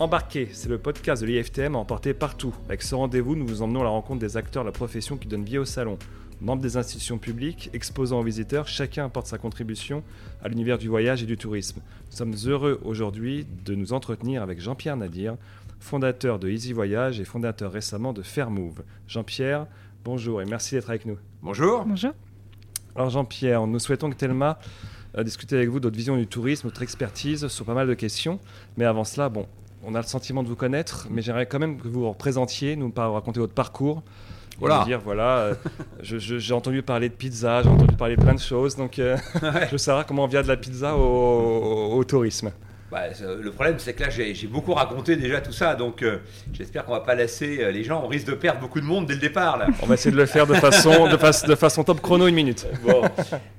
Embarqué, c'est le podcast de l'IFTM à emporter partout. Avec ce rendez-vous, nous vous emmenons à la rencontre des acteurs de la profession qui donnent vie au salon. Membres des institutions publiques, exposants aux visiteurs, chacun apporte sa contribution à l'univers du voyage et du tourisme. Nous sommes heureux aujourd'hui de nous entretenir avec Jean-Pierre Nadir, fondateur de Easy Voyage et fondateur récemment de Fairmove. Jean-Pierre, bonjour et merci d'être avec nous. Bonjour. Bonjour. Alors Jean-Pierre, nous souhaitons que Thelma euh, discuter avec vous de votre vision du tourisme, votre expertise sur pas mal de questions. Mais avant cela, bon, on a le sentiment de vous connaître, mais j'aimerais quand même que vous vous représentiez, nous raconter votre parcours. Voilà. dire, voilà, euh, j'ai entendu parler de pizza, j'ai entendu parler de plein de choses, donc euh, je veux savoir comment on vient de la pizza au, au- au tourisme. Bah, euh, le problème, c'est que là, j'ai beaucoup raconté déjà tout ça, donc euh, j'espère qu'on va pas lasser euh, les gens. On risque de perdre beaucoup de monde dès le départ, là. On va essayer de le faire de façon, de, fa- de façon top chrono, une minute. Bon.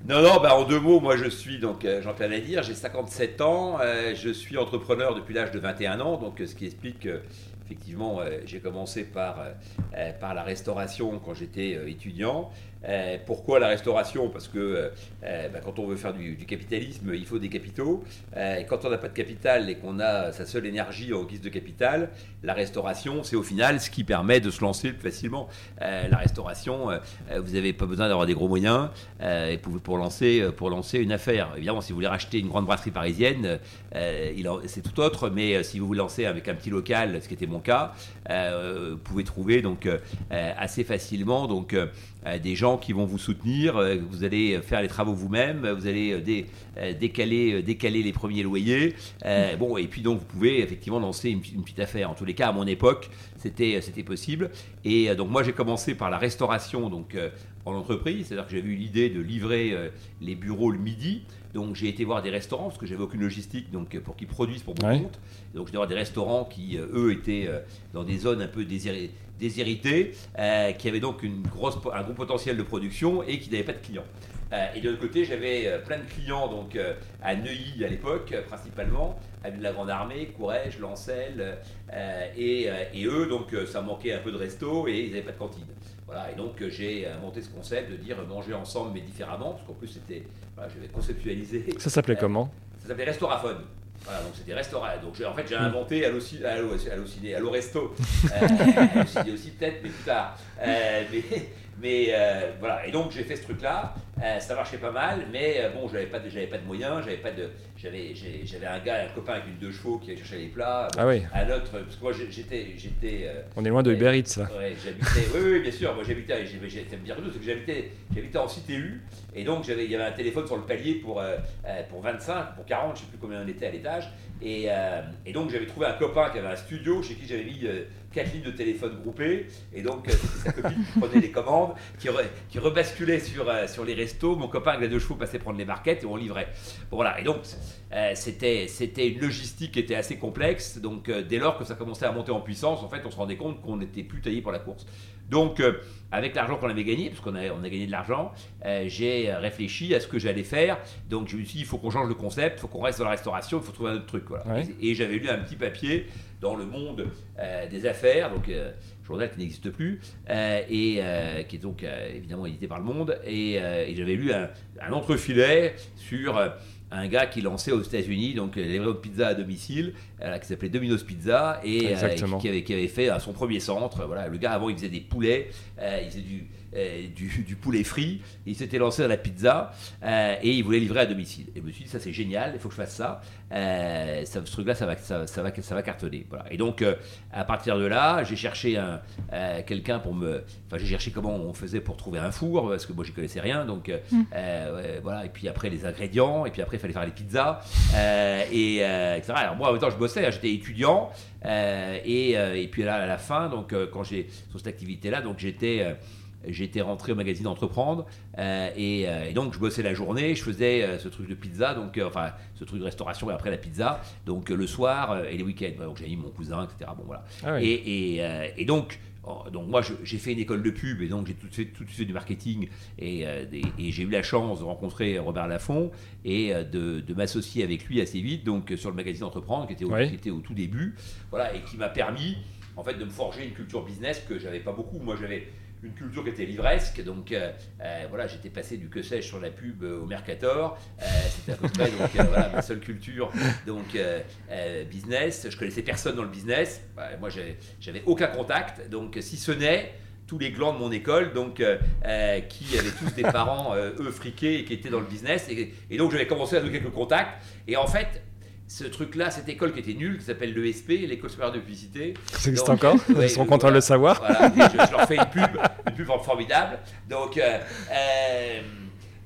Non, non, bah, en deux mots, moi, je suis donc euh, Jean-Pierre Nadir, j'ai 57 ans, je suis entrepreneur depuis l'âge de 21 ans, donc ce qui explique que, effectivement, j'ai commencé par, par la restauration quand j'étais étudiant. Euh, pourquoi la restauration? Parce que euh, euh, bah, quand on veut faire du, capitalisme, il faut des capitaux. Et quand on n'a pas de capital et qu'on a sa seule énergie en guise de capital, la restauration, c'est au final ce qui permet de se lancer plus facilement. La restauration, vous n'avez pas besoin d'avoir des gros moyens pour, lancer, pour lancer une affaire. Évidemment, si vous voulez racheter une grande brasserie parisienne, c'est tout autre, mais si vous vous lancez avec un petit local, ce qui était mon cas, vous pouvez trouver donc assez facilement donc des gens qui vont vous soutenir. euh, vous allez faire les travaux vous-même, vous allez euh, dé- euh, décaler, euh, décaler les premiers loyers. Euh, bon, et puis donc vous pouvez effectivement lancer une, une petite affaire. En tous les cas, à mon époque, c'était possible. Et euh, donc moi, j'ai commencé par la restauration donc euh, en entreprise, c'est-à-dire que j'avais eu l'idée de livrer euh, les bureaux le midi. Donc j'ai été voir des restaurants parce que j'avais aucune logistique donc euh, pour qu'ils produisent pour mon Ouais. compte. Donc je devais voir des restaurants qui euh, eux étaient euh, dans des zones un peu déshéritées, euh, qui avaient donc une grosse, un gros potentiel de production et qui n'avaient pas de clients. Euh, et de l'autre côté, j'avais plein de clients donc à Neuilly à l'époque, principalement, à de la Grande Armée, Courrèges, Lancel, euh, et, et eux, donc ça manquait un peu de resto et ils n'avaient pas de cantine. Voilà, et donc euh, j'ai euh, monté ce concept de dire euh, manger ensemble mais différemment, parce qu'en plus c'était, voilà, j'avais conceptualisé. Ça s'appelait comment? Ça s'appelait Restauraphone. Voilà, donc c'était restaurant. Donc en fait j'ai Mm. inventé Allo-Ci- Allo- Allociné, Allo Resto. Euh, Allociné aussi peut-être, mais plus tard. Euh, mais mais euh, voilà, et donc j'ai fait ce truc-là. Euh, ça marchait pas mal, mais euh, bon, j'avais pas, de- j'avais pas de moyens, j'avais pas de, j'avais, un gars, un copain avec une deux chevaux qui allait chercher les plats. Ah oui, Un autre, parce que moi j'étais, j'étais, on est loin de. Uber Eats là. Ouais, j'habitais. Oui, oui, bien sûr. Moi, j'habitais. dire tout, c'est que j'habitais, j'habitais en CTU, et donc j'avais, il y avait un téléphone sur le palier pour pour 25, pour 40, je sais plus combien on était à l'étage, et, et donc j'avais trouvé un copain qui avait un studio chez qui j'avais mis quatre lignes de téléphone groupées, et donc euh, c'était sa copine qui prenait les commandes, qui, qui rebasculait sur euh, sur les restos. Mon copain avec les deux chevaux passait prendre les barquettes et on livrait. Bon voilà. Et donc euh, c'était c'était une logistique qui était assez complexe. Donc dès lors que ça commençait à monter en puissance, en fait, on se rendait compte qu'on n'était plus taillé pour la course. Donc euh, avec l'argent qu'on avait gagné, parce qu'on a, on a gagné de l'argent, euh, j'ai réfléchi à ce que j'allais faire. Donc je me suis dit, il faut qu'on change de concept, il faut qu'on reste dans la restauration, il faut trouver un autre truc. Voilà. Ouais. Et, et j'avais lu un petit papier dans le monde euh, des affaires, donc journal qui n'existe plus, et qui est donc évidemment édité par Le Monde. Et, et j'avais lu un, un entrefilet sur un gars qui lançait aux États-Unis donc euh, les livraisons de pizza à domicile, euh, qui s'appelait Domino's Pizza, et euh, qui, avait, qui avait fait euh, son premier centre. Voilà, le gars avant il faisait des poulets, euh, il faisait du, euh, du, du poulet frit, il s'était lancé dans la pizza euh, et il voulait livrer à domicile. Et je me suis dit ça c'est génial, il faut que je fasse ça. Euh, ça ce truc-là ça va, ça, ça va, ça va cartonner. Voilà. Et donc euh, à partir de là, j'ai cherché un, euh, quelqu'un pour me, enfin j'ai cherché comment on faisait pour trouver un four parce que moi j'y connaissais rien, donc euh, Mm. euh, ouais, voilà. Et puis après les ingrédients, et puis après fallait faire les pizzas euh, et euh, etc. Alors moi en même temps je bossais, hein, j'étais étudiant euh, et, et puis là à la fin, donc quand j'ai sur cette activité-là, donc j'étais J'étais rentré au magazine Entreprendre euh, et, euh, et donc je bossais la journée, je faisais euh, ce truc de pizza, donc enfin ce truc de restauration et après la pizza, donc le soir et les week-ends. Donc j'ai mis mon cousin, etc. Bon voilà. Ah oui. Et, et, et donc, donc moi j'ai fait une école de pub et donc j'ai tout de suite, tout de suite du marketing et, euh, et j'ai eu la chance de rencontrer Robert Laffont et euh, de, de m'associer avec lui assez vite donc euh, sur le magazine Entreprendre qui était au, qui était au tout début voilà et qui m'a permis en fait, de me forger une culture business que j'avais pas beaucoup. Moi, j'avais une culture qui était livresque. Donc euh, euh, voilà, j'étais passé du que sais-je sur la pub euh, au Mercator. C'était à peu près donc, voilà, ma seule culture donc business. Je connaissais personne dans le business. Bah, moi, j'avais aucun contact. Donc si ce n'est tous les glands de mon école, donc qui avaient tous des parents eux friqués et qui étaient dans le business. Et, et donc j'avais commencé à nouer quelques contacts. Et en fait, ce truc-là, cette école qui était nulle, qui s'appelle l'ESP, l'École supérieure de publicité. Ça existe encore Ils sont contents de le savoir. Voilà, je, leur fais une pub, une pub formidable. Donc, euh,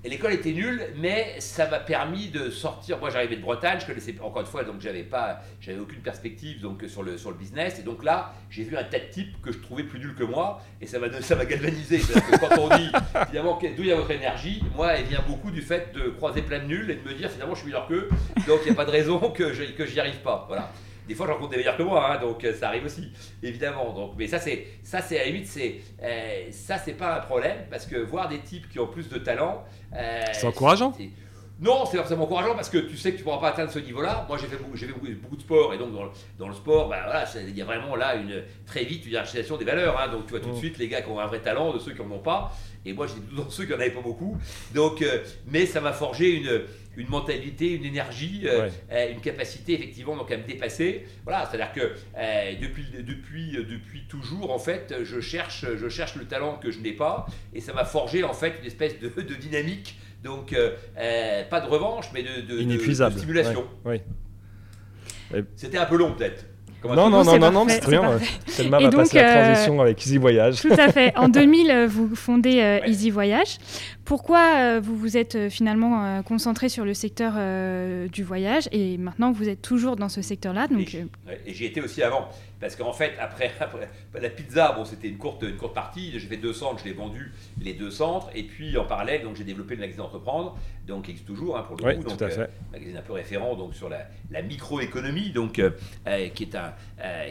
l'école était nulle, mais ça m'a permis de sortir. Moi, j'arrivais de Bretagne, je connaissais encore une fois, donc j'avais pas, j'avais aucune perspective donc sur le sur le business. Et donc là, j'ai vu un tas de types que je trouvais plus nul que moi, et ça m'a ça m'a galvanisé. Que quand on dit finalement d'où il y a votre énergie, moi, elle vient beaucoup du fait de croiser plein de nuls et de me dire finalement je suis meilleur qu'eux, donc il n'y a pas de raison que je que j'y arrive pas. Voilà. Des fois, j'en rencontre des meilleurs que moi, hein, donc euh, ça arrive aussi, évidemment. Donc, mais ça, c'est ça, c'est à la limite, c'est euh, ça, c'est pas un problème parce que voir des types qui ont plus de talent, c'est encourageant. Non, c'est forcément encourageant parce que tu sais que tu ne pourras pas atteindre ce niveau-là. Moi, j'ai fait, beaucoup, fait beaucoup, de sport et donc dans le, dans le sport, bah, voilà, il y a vraiment là une très vite une hiérarchisation des valeurs. Hein. donc tu vois tout de mm. suite les gars qui ont un vrai talent de ceux qui n'en ont pas. Et moi, j'étais dans ceux qui n'en avaient pas beaucoup. Donc, euh, mais ça m'a forgé une, une mentalité, une énergie, euh, euh, une capacité effectivement donc à me dépasser. Voilà, c'est-à-dire que depuis, depuis, depuis toujours, en fait, je cherche, je cherche le talent que je n'ai pas, et ça m'a forgé en fait une espèce de, de dynamique donc, euh, pas de revanche, mais de, de, stimulation. C'était un peu long, peut-être. Non, non, non, non, non, c'est très bien. Selma va passer la transition avec Easy Voyage. Tout à fait. En 2000, vous fondez Easy Voyage. Pourquoi vous vous êtes finalement concentré sur le secteur du voyage et maintenant vous êtes toujours dans ce secteur-là donc... Et j'y étais aussi avant. Parce qu'en fait, après, la pizza, bon, c'était une courte, une courte partie. J'ai fait deux centres, je l'ai vendu les deux centres. Et puis en parallèle, donc j'ai développé le magazine Entreprendre, donc qui existe toujours hein, pour le coup. Donc, euh, magazine un peu référent donc sur la, la microéconomie, donc euh, euh, qui est un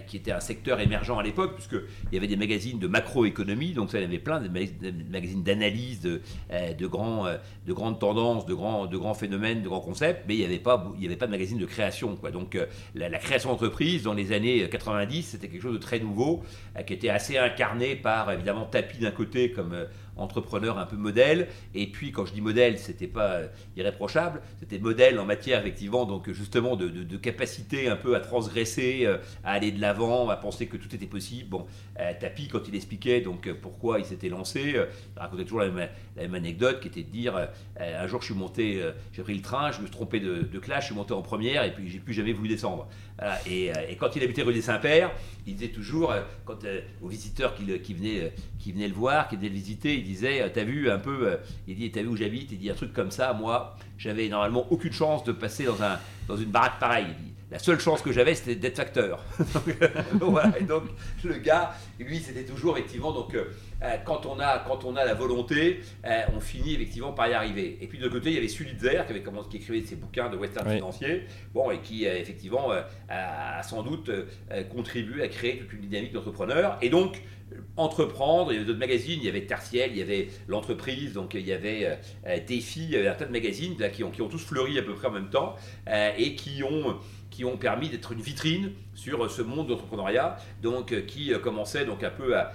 qui était un secteur émergent à l'époque, puisque il y avait des magazines de macroéconomie, donc ça il y avait plein de magazines d'analyse de, de grands de grandes tendances, de grands de grands phénomènes, de grands concepts, mais il n'y avait pas il y avait pas de magazine de création, quoi. Donc la, la création d'entreprise dans les années 90 c'était quelque chose de très nouveau, qui était assez incarné par évidemment Tapi d'un côté comme entrepreneur un peu modèle, et puis quand je dis modèle, c'était pas euh, irréprochable, c'était modèle en matière effectivement donc justement de, capacité un peu à transgresser, à aller de l'avant, à penser que tout était possible. Bon, Tapi quand il expliquait donc pourquoi il s'était lancé, racontait toujours la même, anecdote qui était de dire un jour je suis monté, j'ai pris le train, je me suis trompé de, classe, je suis monté en première et puis j'ai plus jamais voulu descendre. Et, quand il habitait rue des Saint-Père, il disait toujours, euh, quand, euh, aux visiteurs qui, venaient, euh, qui venaient le voir, qui venaient le visiter, il disait T'as vu un peu, il dit T'as vu où j'habite Il dit un truc comme ça, moi, j'avais normalement aucune chance de passer dans, un, dans une baraque pareille. Il dit, la seule chance que j'avais, c'était d'être facteur. et donc, le gars, lui, c'était toujours effectivement. Donc, euh, quand, on a, quand on a la volonté, euh, on finit effectivement par y arriver. Et puis de l'autre côté, il y avait Sulitzer qui, avait commencé, qui écrivait ses bouquins de western financier, bon, et qui euh, effectivement a, sans doute contribué à créer toute une dynamique d'entrepreneurs. Et donc, entreprendre, il y avait d'autres magazines, il y avait Tertiel, il y avait l'entreprise, donc il y avait Défi, il y avait un tas de magazines qui, ont, qui ont tous fleuri à peu près en même temps et qui ont qui ont permis d'être une vitrine sur ce monde d'entrepreneuriat, donc euh, qui euh, commençait donc un peu à,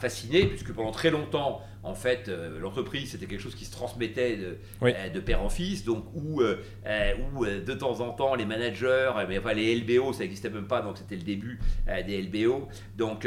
fasciner, puisque pendant très longtemps, en fait, euh, l'entreprise c'était quelque chose qui se transmettait de, père en fils, donc où, où de temps en temps les managers, mais enfin les LBO, ça n'existait même pas, donc c'était le début des LBO. Donc,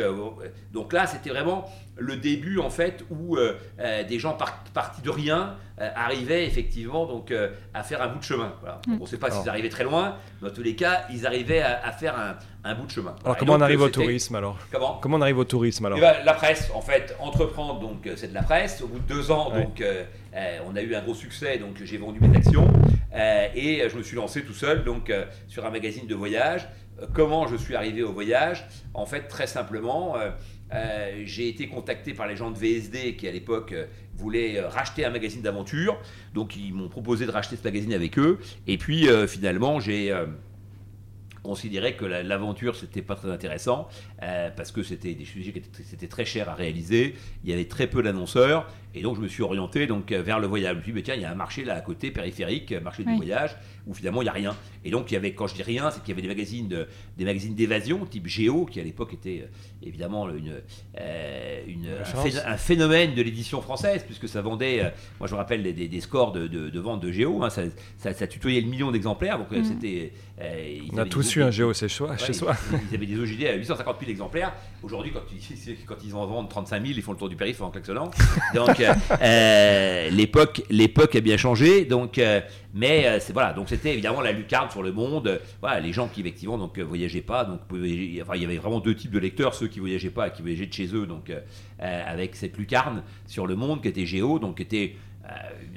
donc là, c'était vraiment le début en fait où des gens partis de rien arrivaient effectivement donc à faire un bout de chemin. Mm. on ne sait pas s'ils arrivaient très loin, mais dans tous les cas, ils arrivaient à, faire un, bout de chemin. Alors, comment on arrive au tourisme alors? Comment? Comment on arrive au tourisme alors? Eh ben, La presse, en fait, entreprendre, donc euh, c'est de la presse. Au bout de deux ans, donc, euh, euh, on a eu un gros succès, donc j'ai vendu mes actions et je me suis lancé tout seul donc sur un magazine de voyage. Comment je suis arrivé au voyage? En fait, très simplement. J'ai été contacté par les gens de VSD qui à l'époque voulaient racheter un magazine d'aventure. Donc ils m'ont proposé de racheter ce magazine avec eux. Et puis finalement j'ai considérait que l'aventure c'était pas très intéressant euh, parce que c'était des sujets qui étaient, très chers à réaliser, il y avait très peu d'annonceurs Et donc je me suis orienté donc vers le voyage. Je me suis dit, mais tiens, il y a un marché là à côté, périphérique, marché du voyage, où finalement il n'y a rien. Et donc il y avait, quand je dis rien, c'est qu'il y avait des magazines, de- des magazines d'évasion, type Géo, qui à l'époque était euh, évidemment une, euh, une- un, phénomène de l'édition française, puisque ça vendait, euh, moi je me rappelle des, des- des scores de, de- de vente de Géo, hein, ça, ça, ça tutoyait le million d'exemplaires. Donc euh, Mm. c'était. euh, On a tous eu un géo chez soi. Ouais, chez ils- soi. Ils avaient des OGD à 850 000 exemplaires. Aujourd'hui, quand, ils- quand ils en vendent 35 000, ils font le tour du périph' en klaxonnant. Donc, euh, euh, l'époque, a bien changé. Donc, euh, mais c'est voilà. Donc, c'était évidemment la lucarne sur le monde. Les gens qui effectivement donc voyageaient pas. Donc, il y avait vraiment deux types de lecteurs ceux qui voyageaient pas et qui voyageaient de chez eux. Donc, avec cette lucarne sur le monde qui était Géo, donc qui était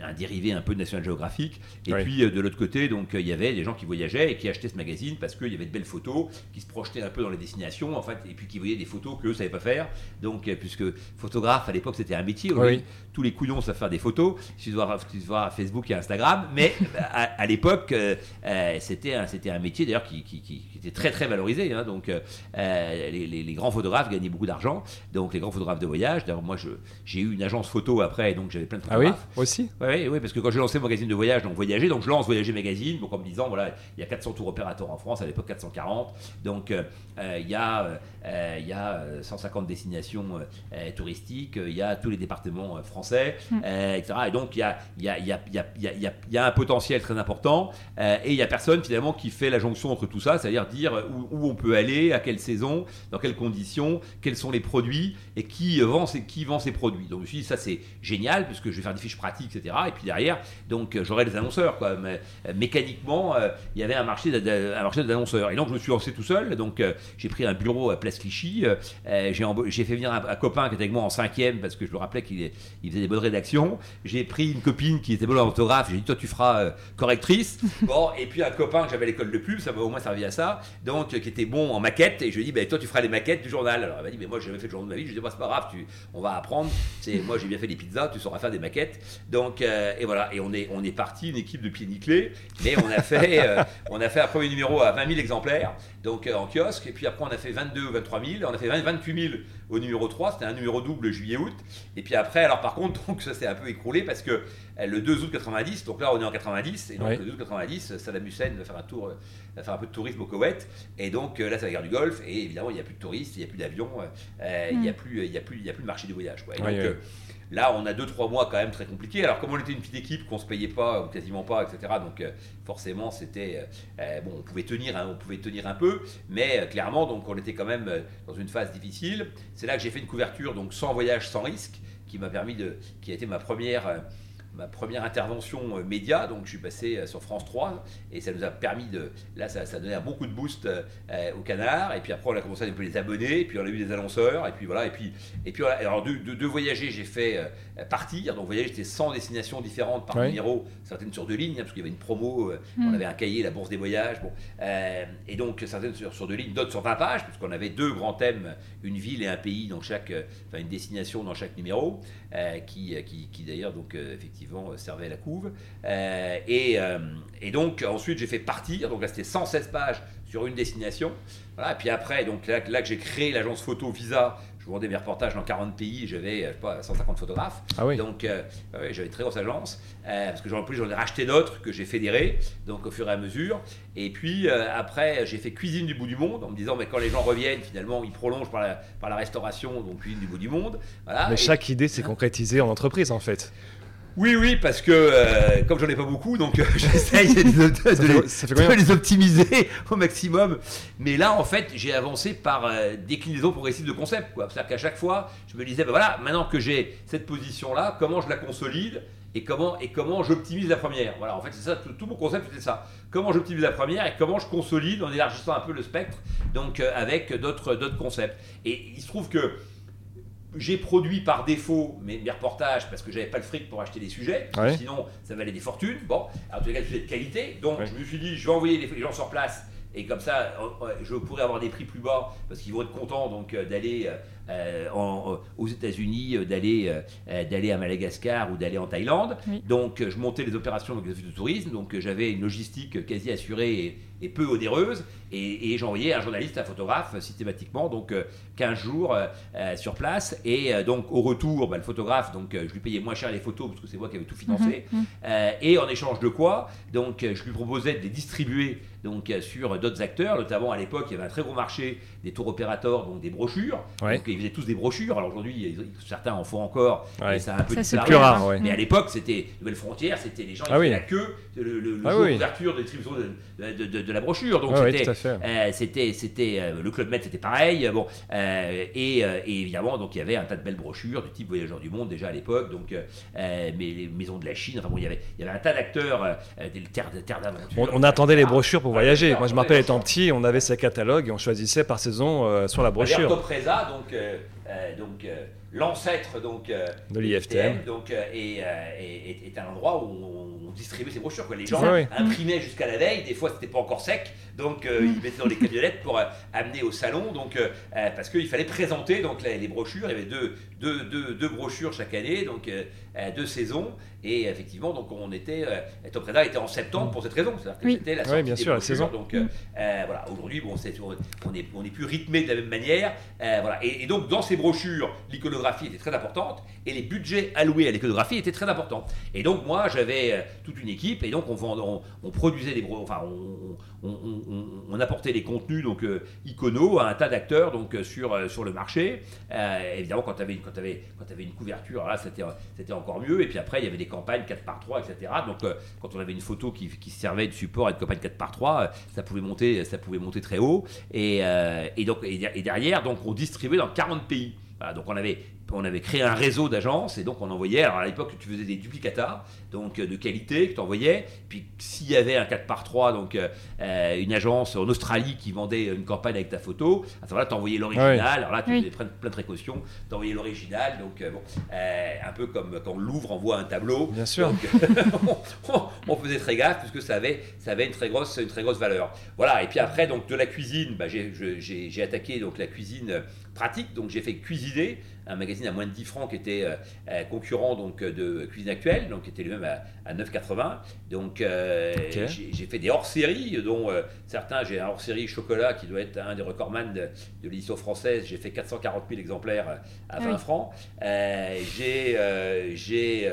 un dérivé un peu de National Geographic. Et Oui. puis euh, de l'autre côté, donc euh, il y avait des gens qui voyageaient et qui achetaient ce magazine parce qu'il y avait de belles photos, qui se projetaient un peu dans les destinations, en fait, et puis qui voyaient des photos qu'eux ne savaient pas faire. Donc, euh, puisque photographe à l'époque c'était un métier, Oui. tous les couillons savent faire des photos. Il suffit de voir Facebook et Instagram, mais à, à l'époque euh, euh, c'était un, métier d'ailleurs qui, qui- qui- qui était très très valorisé. hein. donc euh, euh, les, les- les grands photographes gagnaient beaucoup d'argent. Donc les grands photographes de voyage. D'ailleurs moi je- j'ai eu une agence photo après, donc j'avais plein de Ah oui photographes. Aussi Oui, oui, parce que quand j'ai lancé mon magazine de voyage, donc Voyager, donc je lance Voyager Magazine, donc en me disant, voilà, il y a 400 tours opérateurs en France, à l'époque 440, donc euh, euh, il y a, euh, il y a euh, 150 destinations euh, euh, touristiques, euh, il y a tous les départements euh, français, Mm. euh, etc. Et donc il y a, il y, a, il y, a, il y, a, il y, a, il y a- il y a un potentiel très important, euh, et il y a personne finalement qui fait la jonction entre tout ça, c'est-à-dire où, on peut aller, à quelle saison, dans quelles conditions, quels sont les produits, et qui vend ces, produits. Donc je me suis dit, ça c'est génial, puisque je vais faire des fiches pratiques, etc. Et puis derrière, donc j'aurai des annonceurs. Quoi. Euh, mécaniquement, euh, il y avait un marché, d'annonceurs. Et donc je me suis lancé tout seul. Donc euh, j'ai pris un bureau à Place Clichy. j'ai fait venir un, copain qui était avec moi en cinquième, parce que je me rappelais qu'il faisait des bonnes rédactions. J'ai pris une copine qui était bonne en orthographe. J'ai dit, toi tu feras correctrice. bon, et puis un copain que j'avais à l'école de pub, ça m'a au moins servi à ça. Donc qui était bon en maquette. Et je lui ai dit, bah, toi tu feras les maquettes du journal. Alors il m'a dit, mais moi j'ai jamais fait de journal de ma vie. Je lui ai dit, bah, c'est pas grave, tu, on va apprendre. C'est, moi j'ai bien fait des pizzas, tu sauras faire des maquettes. Donc, euh, et voilà, et on est, on est parti, une équipe de pieds nickelés, mais on a fait, euh, on a fait un premier numéro à 20 000 exemplaires, donc euh, en kiosque, et puis après on a fait 22 ou 23 000, on a fait 20 28 000 au numéro 3, c'était un numéro double juillet-août, et puis après, alors par contre, donc ça s'est un peu écroulé parce que euh, le 2 août 90, donc là on est en 90, et donc Oui. le 2 août 90, Saddam Hussein va faire un tour, va faire un peu de tourisme au Koweït, et donc euh, là c'est la guerre du Golfe, et évidemment il n'y a plus de touristes, il n'y a plus d'avions, euh, il n'y a Mm. plus, il y a plus, il y a plus de marché du voyage, quoi. Et Oui, donc, oui. euh, Là, on a 2-3 mois quand même très compliqués. Alors, comme on était une petite équipe, qu'on se payait pas ou quasiment pas, etc. Donc, euh, forcément, c'était euh, euh, bon. On pouvait tenir, hein, on pouvait tenir un peu, mais clairement, donc, on était quand même dans une phase difficile. C'est là que j'ai fait une couverture, donc sans voyage, sans risque, qui m'a permis de, qui a été ma première. Ma première intervention euh, média, donc je suis passé euh, sur France 3 et ça nous a permis de, là ça, ça a donné un bon coup de boost euh, au canard. Et puis après on a commencé à développer les abonnés. Et puis on a eu des annonceurs. Et puis voilà. Et puis et puis voilà. alors de, de, de voyager j'ai fait euh, partir. Donc voyager c'était 100 destinations différentes par numéro certaines sur deux lignes hein, parce qu'il y avait une promo euh, on Mm. avait un cahier la bourse des voyages. Bon euh, et donc certaines sur, sur deux lignes d'autres sur 20 pages puisqu'on avait deux grands thèmes une ville et un pays dans chaque euh, enfin une destination dans chaque numéro qui, qui, qui d'ailleurs donc euh, effectivement euh, servait à la couve. Euh, et, euh, et donc ensuite j'ai fait partir. Donc là c'était 116 pages sur une destination. Voilà, et puis après, donc là que j'ai créé l'agence photo Visa, je vendais mes reportages dans 40 pays, j'avais je sais pas, 150 photographes. Ah oui. Donc euh, ouais, j'avais une très grosse agence, euh, parce que en plus j'en ai racheté d'autres que j'ai fédérés, donc au fur et à mesure. Et puis euh, après, j'ai fait cuisine du bout du monde, en me disant, mais quand les gens reviennent, finalement, ils prolongent par la, par la restauration, donc cuisine du bout du monde. Voilà. Mais Et- chaque idée s'est concrétisée en entreprise en fait. Oui, oui, parce que euh, comme j'en ai pas beaucoup, donc euh, j'essaye de, les- de optimiser au maximum. Mais là, en fait, j'ai avancé par euh, déclinaison progressive de concept. C'est-à-dire qu'à chaque fois, je me disais, ben voilà, maintenant que j'ai cette position-là, comment je la consolide et comment, et comment j'optimise la première? Voilà, en fait, c'est ça, tout, tout mon concept, c'était ça. Comment j'optimise la première et comment je consolide en élargissant un peu le spectre, donc euh, avec d'autres d'autres concepts. Et il se trouve que j'ai produit par défaut mes, mes reportages parce que j'avais pas le fric pour acheter des sujets, Ouais. sinon ça valait des fortunes. Bon, en tout cas, des sujets de qualité. Donc Ouais. je me suis dit, je vais envoyer les, les gens sur place et comme ça, euh, euh, je pourrais avoir des prix plus bas parce qu'ils vont être contents donc euh, d'aller aux États-Unis d'aller d'aller à Madagascar ou d'aller en Thaïlande. Donc je montais les opérations de tourisme, donc j'avais une logistique quasi assurée et, et peu onéreuse. Et, j'envoyais un journaliste, un photographe systématiquement, donc 15 euh, jours euh, euh, sur place. Et donc au retour, bah, le photographe, donc je lui payais moins cher les photos parce que c'est moi qui avais tout financé. Mhm, mhm. et en échange de quoi, donc je lui proposais de les distribuer donc sur d'autres acteurs, notamment à l'époque il y avait un très gros marché des tours opérateurs, donc des brochures. Donc ils faisaient tous des brochures. Alors aujourd'hui certains en font encore, et ça a un peu disparu. plus rare. Mais à l'époque c'était Nouvelle Frontière, c'était les gens qui ah faisaient la queue le, le, ah jour d'ouverture de distribution de, de, la brochure. Donc c'était, c'était, euh, le Club Med, c'était pareil. Bon, euh, et, évidemment, donc il y avait un tas de belles brochures du type Voyageurs du Monde déjà à l'époque. Donc, mais les maisons de la Chine. Enfin bon, il y avait, il y avait un tas d'acteurs des terres, terres d'aventure. On, attendait les brochures pour voyager. Moi, je me rappelle étant petit, on avait ces catalogues et on choisissait par saison sur la brochure. Topresa, donc, donc l'ancêtre donc de l'IFTM, donc est, est, un endroit où on, distribuait ces brochures. Quoi. Les gens imprimaient jusqu'à la veille. Des fois, c'était pas encore sec. Donc euh, ils mettaient dans les camionnettes pour euh, amener au salon, donc euh, parce qu'il fallait présenter donc les, brochures. Il y avait deux, deux, deux, deux brochures chaque année, donc deux saisons. Et effectivement, donc on était, Top Preda était en septembre pour cette raison, c'est-à-dire que c'était la sortie bien sûr, la saison. Donc voilà, aujourd'hui, bon, on est, on est plus rythmé de la même manière, voilà. Et, donc dans ces brochures, l'iconographie était très importante et les budgets alloués à l'iconographie étaient très importants. Et donc moi, j'avais toute une équipe et donc on, on, on produisait des, enfin on, on, apportait les contenus donc euh, icono à un tas d'acteurs donc euh, sur, euh, sur le marché. évidemment, quand tu avais, quand avais, quand avais une couverture, là, c'était, encore mieux. Et puis après, il y avait des campagnes 4 par 3 etc. Donc, quand on avait une photo qui, qui servait de support à une campagne 4 par 3 ça pouvait monter, ça pouvait monter très haut. Et, et donc, et derrière, donc, on distribuait dans 40 pays. donc on avait on avait créé un réseau d'agences et donc on envoyait, alors à l'époque tu faisais des duplicata, donc euh, de qualité que tu envoyais, puis s'il y avait un 4 par 3 donc euh, euh, une agence en Australie qui vendait une campagne avec ta photo, à ce moment-là tu envoyais l'original, alors là tu oui. plein, plein, de précautions, tu envoyais l'original, donc bon, un peu comme quand Louvre envoie un tableau. Bien sûr. on, faisait très gaffe puisque ça avait, ça avait une, très grosse, une très grosse valeur. Voilà, et puis après donc de la cuisine, bah, j'ai attaqué donc la cuisine pratique, donc j'ai fait cuisiner un magazine à moins de 10 francs qui était concurrent donc, de Cuisine Actuelle, donc qui était lui-même à, 9,80. Donc euh, j'ai fait des hors-séries, dont certains, j'ai un hors-série chocolat qui doit être un des recordman de, de l'édition française. J'ai fait 440 000 exemplaires à 20 francs. j'ai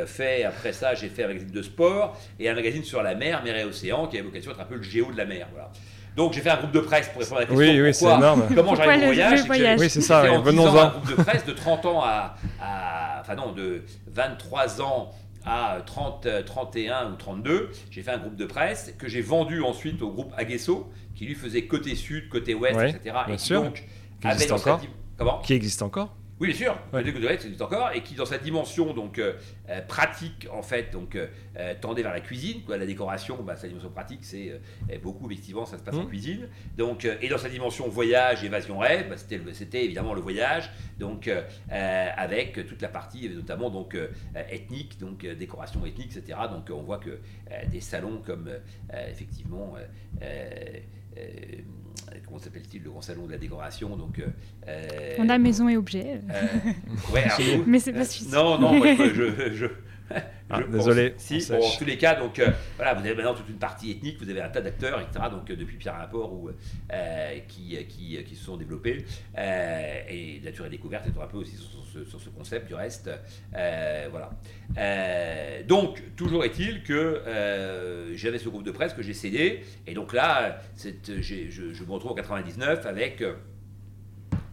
fait, après ça, j'ai fait un magazine de sport et un magazine sur la mer, mer et océan, qui avait vocation à être un peu le géo de la mer. Voilà. Donc j'ai fait un groupe de presse pour répondre à la question. Oui, oui, c'est énorme. Comment j'arrive au voyage, voyage. Oui, c'est ça. Venons-en. un groupe de presse de 30 ans à, enfin non, de 23 ans à 30, 31 ou 32. J'ai fait un groupe de presse que j'ai vendu ensuite au groupe Aguesso, qui lui faisait côté sud, côté ouest, etc. Bien et sûr. Donc, qui existe encore. Comment? Qui existe encore oui, bien sûr, ouais. le existe encore, et qui dans sa dimension donc euh, euh, pratique en fait, donc euh, tendait vers la cuisine, quoi, la décoration, bah, sa dimension pratique, c'est beaucoup effectivement ça se passe en mmh. cuisine, donc et dans sa dimension voyage, évasion rêve, bah, c'était c'était évidemment le voyage, donc avec toute la partie notamment donc ethnique, donc décoration ethnique, etc. Donc on voit que des salons comme effectivement comment s'appelle-t-il, le grand salon de la décoration. Donc, euh, On a maison et objets. Euh, ouais, mais c'est pas suffisant. Non, non, je, je, ah, désolé. Si, en tous les cas, donc euh, voilà, vous avez maintenant toute une partie ethnique, vous avez un tas d'acteurs, etc. Donc euh, depuis Pierre Rapport ou euh, qui, qui, qui, se sont développés et Nature et Découverte est un peu aussi sur ce, concept du reste. voilà. donc toujours est-il que j'avais ce groupe de presse que j'ai cédé et donc là, je, je, me retrouve en 99 avec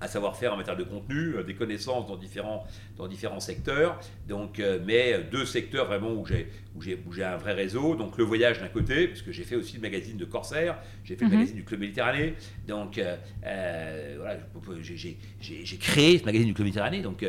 un savoir-faire en matière de contenu, euh, des connaissances dans différents, dans différents secteurs, donc, euh, mais deux secteurs vraiment où j'ai où j'ai un vrai réseau. Donc le voyage d'un côté, puisque j'ai fait aussi le magazine de Corsair, j'ai fait le mhm. magazine du Club Méditerranée. Donc euh, voilà, j'ai créé ce magazine du Club Méditerranée. Donc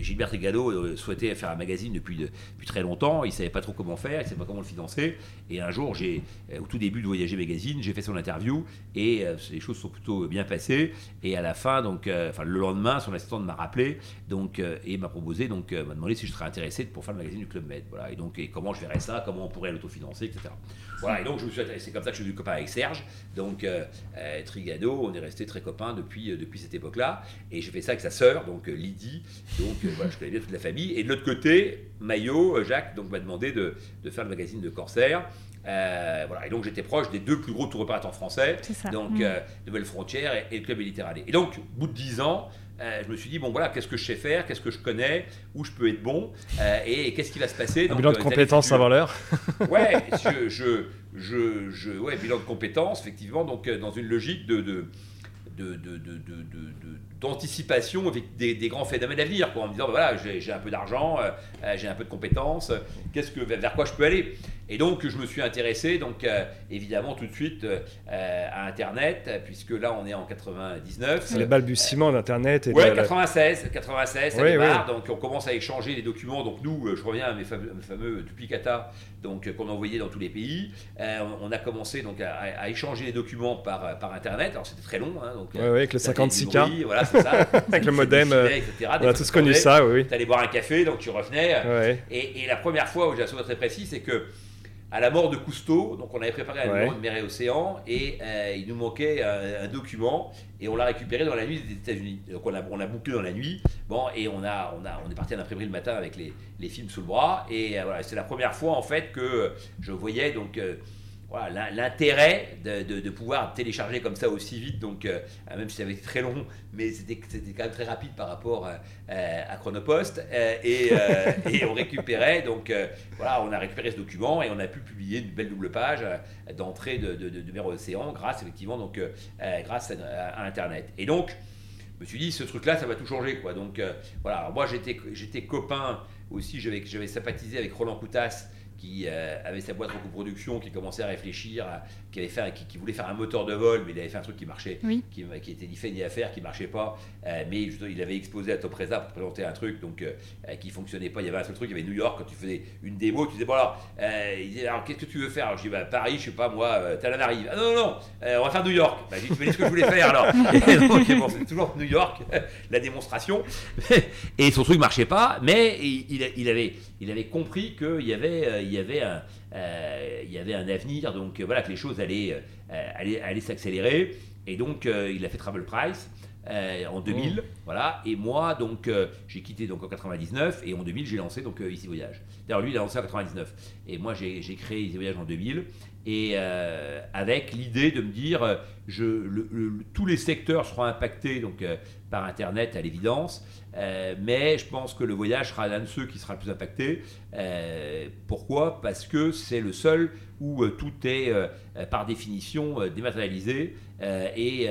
Gilbert Trigado souhaitait faire un magazine depuis, depuis très longtemps. Il ne savait pas trop comment faire, il ne savait pas comment le financer. Et un jour, j'ai au tout début de Voyager Magazine, j'ai fait son interview et les choses sont plutôt bien passées. Et à la donc, enfin le lendemain, son assistante m'a rappelé donc, et m'a proposé, donc m'a demandé si je serais intéressé pour faire le magazine du Club Med. Voilà, et donc et comment je verrais ça, comment on pourrait l'autofinancer, etc. Voilà, et donc je me suis c'est comme ça que je suis devenu copain avec Serge, donc Trigano, on est resté très copains depuis, depuis cette époque-là, et j'ai fait ça avec sa sœur, donc Lydie, donc voilà, je connais bien toute la famille, et de l'autre côté, Maillot, Jacques, donc m'a demandé de, de faire le magazine de Corsair. Euh, voilà. Et donc j'étais proche des deux plus gros tours opérateurs français, donc mm. euh, Nouvelle Frontière et, le Club Méditerranée. Et donc, au bout de dix ans, euh, je me suis dit, bon voilà, qu'est-ce que je sais faire, qu'est-ce que je connais, où je peux être bon, et, qu'est-ce qui va se passer. Un bilan de compétences avant l'heure Ouais, je, je, je, ouais, bilan de compétences, effectivement, donc dans une logique de, de d'anticipation avec des, grands phénomènes à venir, quoi, en me disant, voilà, j'ai un peu d'argent, j'ai un peu de compétences, qu'est-ce que, vers quoi je peux aller? Et donc, je me suis intéressé, donc euh, évidemment, tout de suite euh, à Internet, puisque là, on est en 99. C'est le balbutiement d'Internet. Oui, 96, 96, ça démarre. Donc, on commence à échanger les documents. Donc, nous, euh, je reviens à mes fameux, duplicata donc qu'on envoyait dans tous les pays. on a commencé donc à, échanger les documents par, par Internet. Alors, c'était très long. Hein, donc, avec le 56K. voilà, c'est ça. avec le modem. On a tous connu ça, oui. Tu allais boire un café, donc tu revenais. Et, et, la première fois où j'ai un souvenir très précis, c'est que à la mort de Cousteau, donc on avait préparé un numéro de mer et océan et euh, il nous manquait un, document et on l'a récupéré dans la nuit des États-Unis. Donc on a, on a bouclé dans la nuit. Bon et on a, on a, on est parti à l'imprimerie le matin avec les, les, films sous le bras et euh, voilà, c'est la première fois en fait que je voyais donc euh, l'intérêt de, pouvoir télécharger comme ça aussi vite, donc euh, même si ça avait été très long, mais c'était quand même très rapide par rapport euh, à Chronopost, euh, et, on récupérait, donc voilà, on a récupéré ce document et on a pu publier une belle double page d'entrée de, de, de, mer Océan grâce effectivement donc grâce à, Internet. Et donc je me suis dit ce truc là ça va tout changer quoi. Donc voilà, moi j'étais copain aussi, j'avais sympathisé avec Roland Coutas qui euh, avait sa boîte en coproduction, qui commençait à réfléchir, qui, avait fait, qui, voulait faire un moteur de vol, mais il avait fait un truc qui marchait, qui, qui, était ni fait ni à faire, qui marchait pas, euh, mais il avait exposé à Top Reza pour présenter un truc donc euh, qui fonctionnait pas. Il y avait un seul truc, il y avait New York, quand tu faisais une démo, tu disais, bon alors, qu'est-ce que tu veux faire? Alors je dis, bah, Paris, je sais pas moi, Talan arrive. Ah non, non, non, on va faire New York. Bah, je dis, tu me dis ce que je voulais faire alors. et donc, bon, c'est toujours New York, la démonstration. et son truc marchait pas, mais il, il avait, il avait compris qu'il y avait il y avait un, euh, il y avait un avenir, donc euh, voilà, que les choses allaient, euh, allaient, s'accélérer. Et donc, il a fait Travel Price. en 2000, voilà. Et moi, donc, j'ai quitté donc en 99 et en 2000, j'ai lancé donc Ici Voyage. D'ailleurs, lui, il a lancé en 99 et moi, j'ai créé Ici Voyage en 2000 et avec l'idée de me dire, je, tous les secteurs seront impactés donc par Internet à l'évidence. Euh, mais je pense que le voyage sera l'un de ceux qui sera le plus impacté. Euh, pourquoi? Parce que c'est le seul où euh, tout est par définition dématérialisé et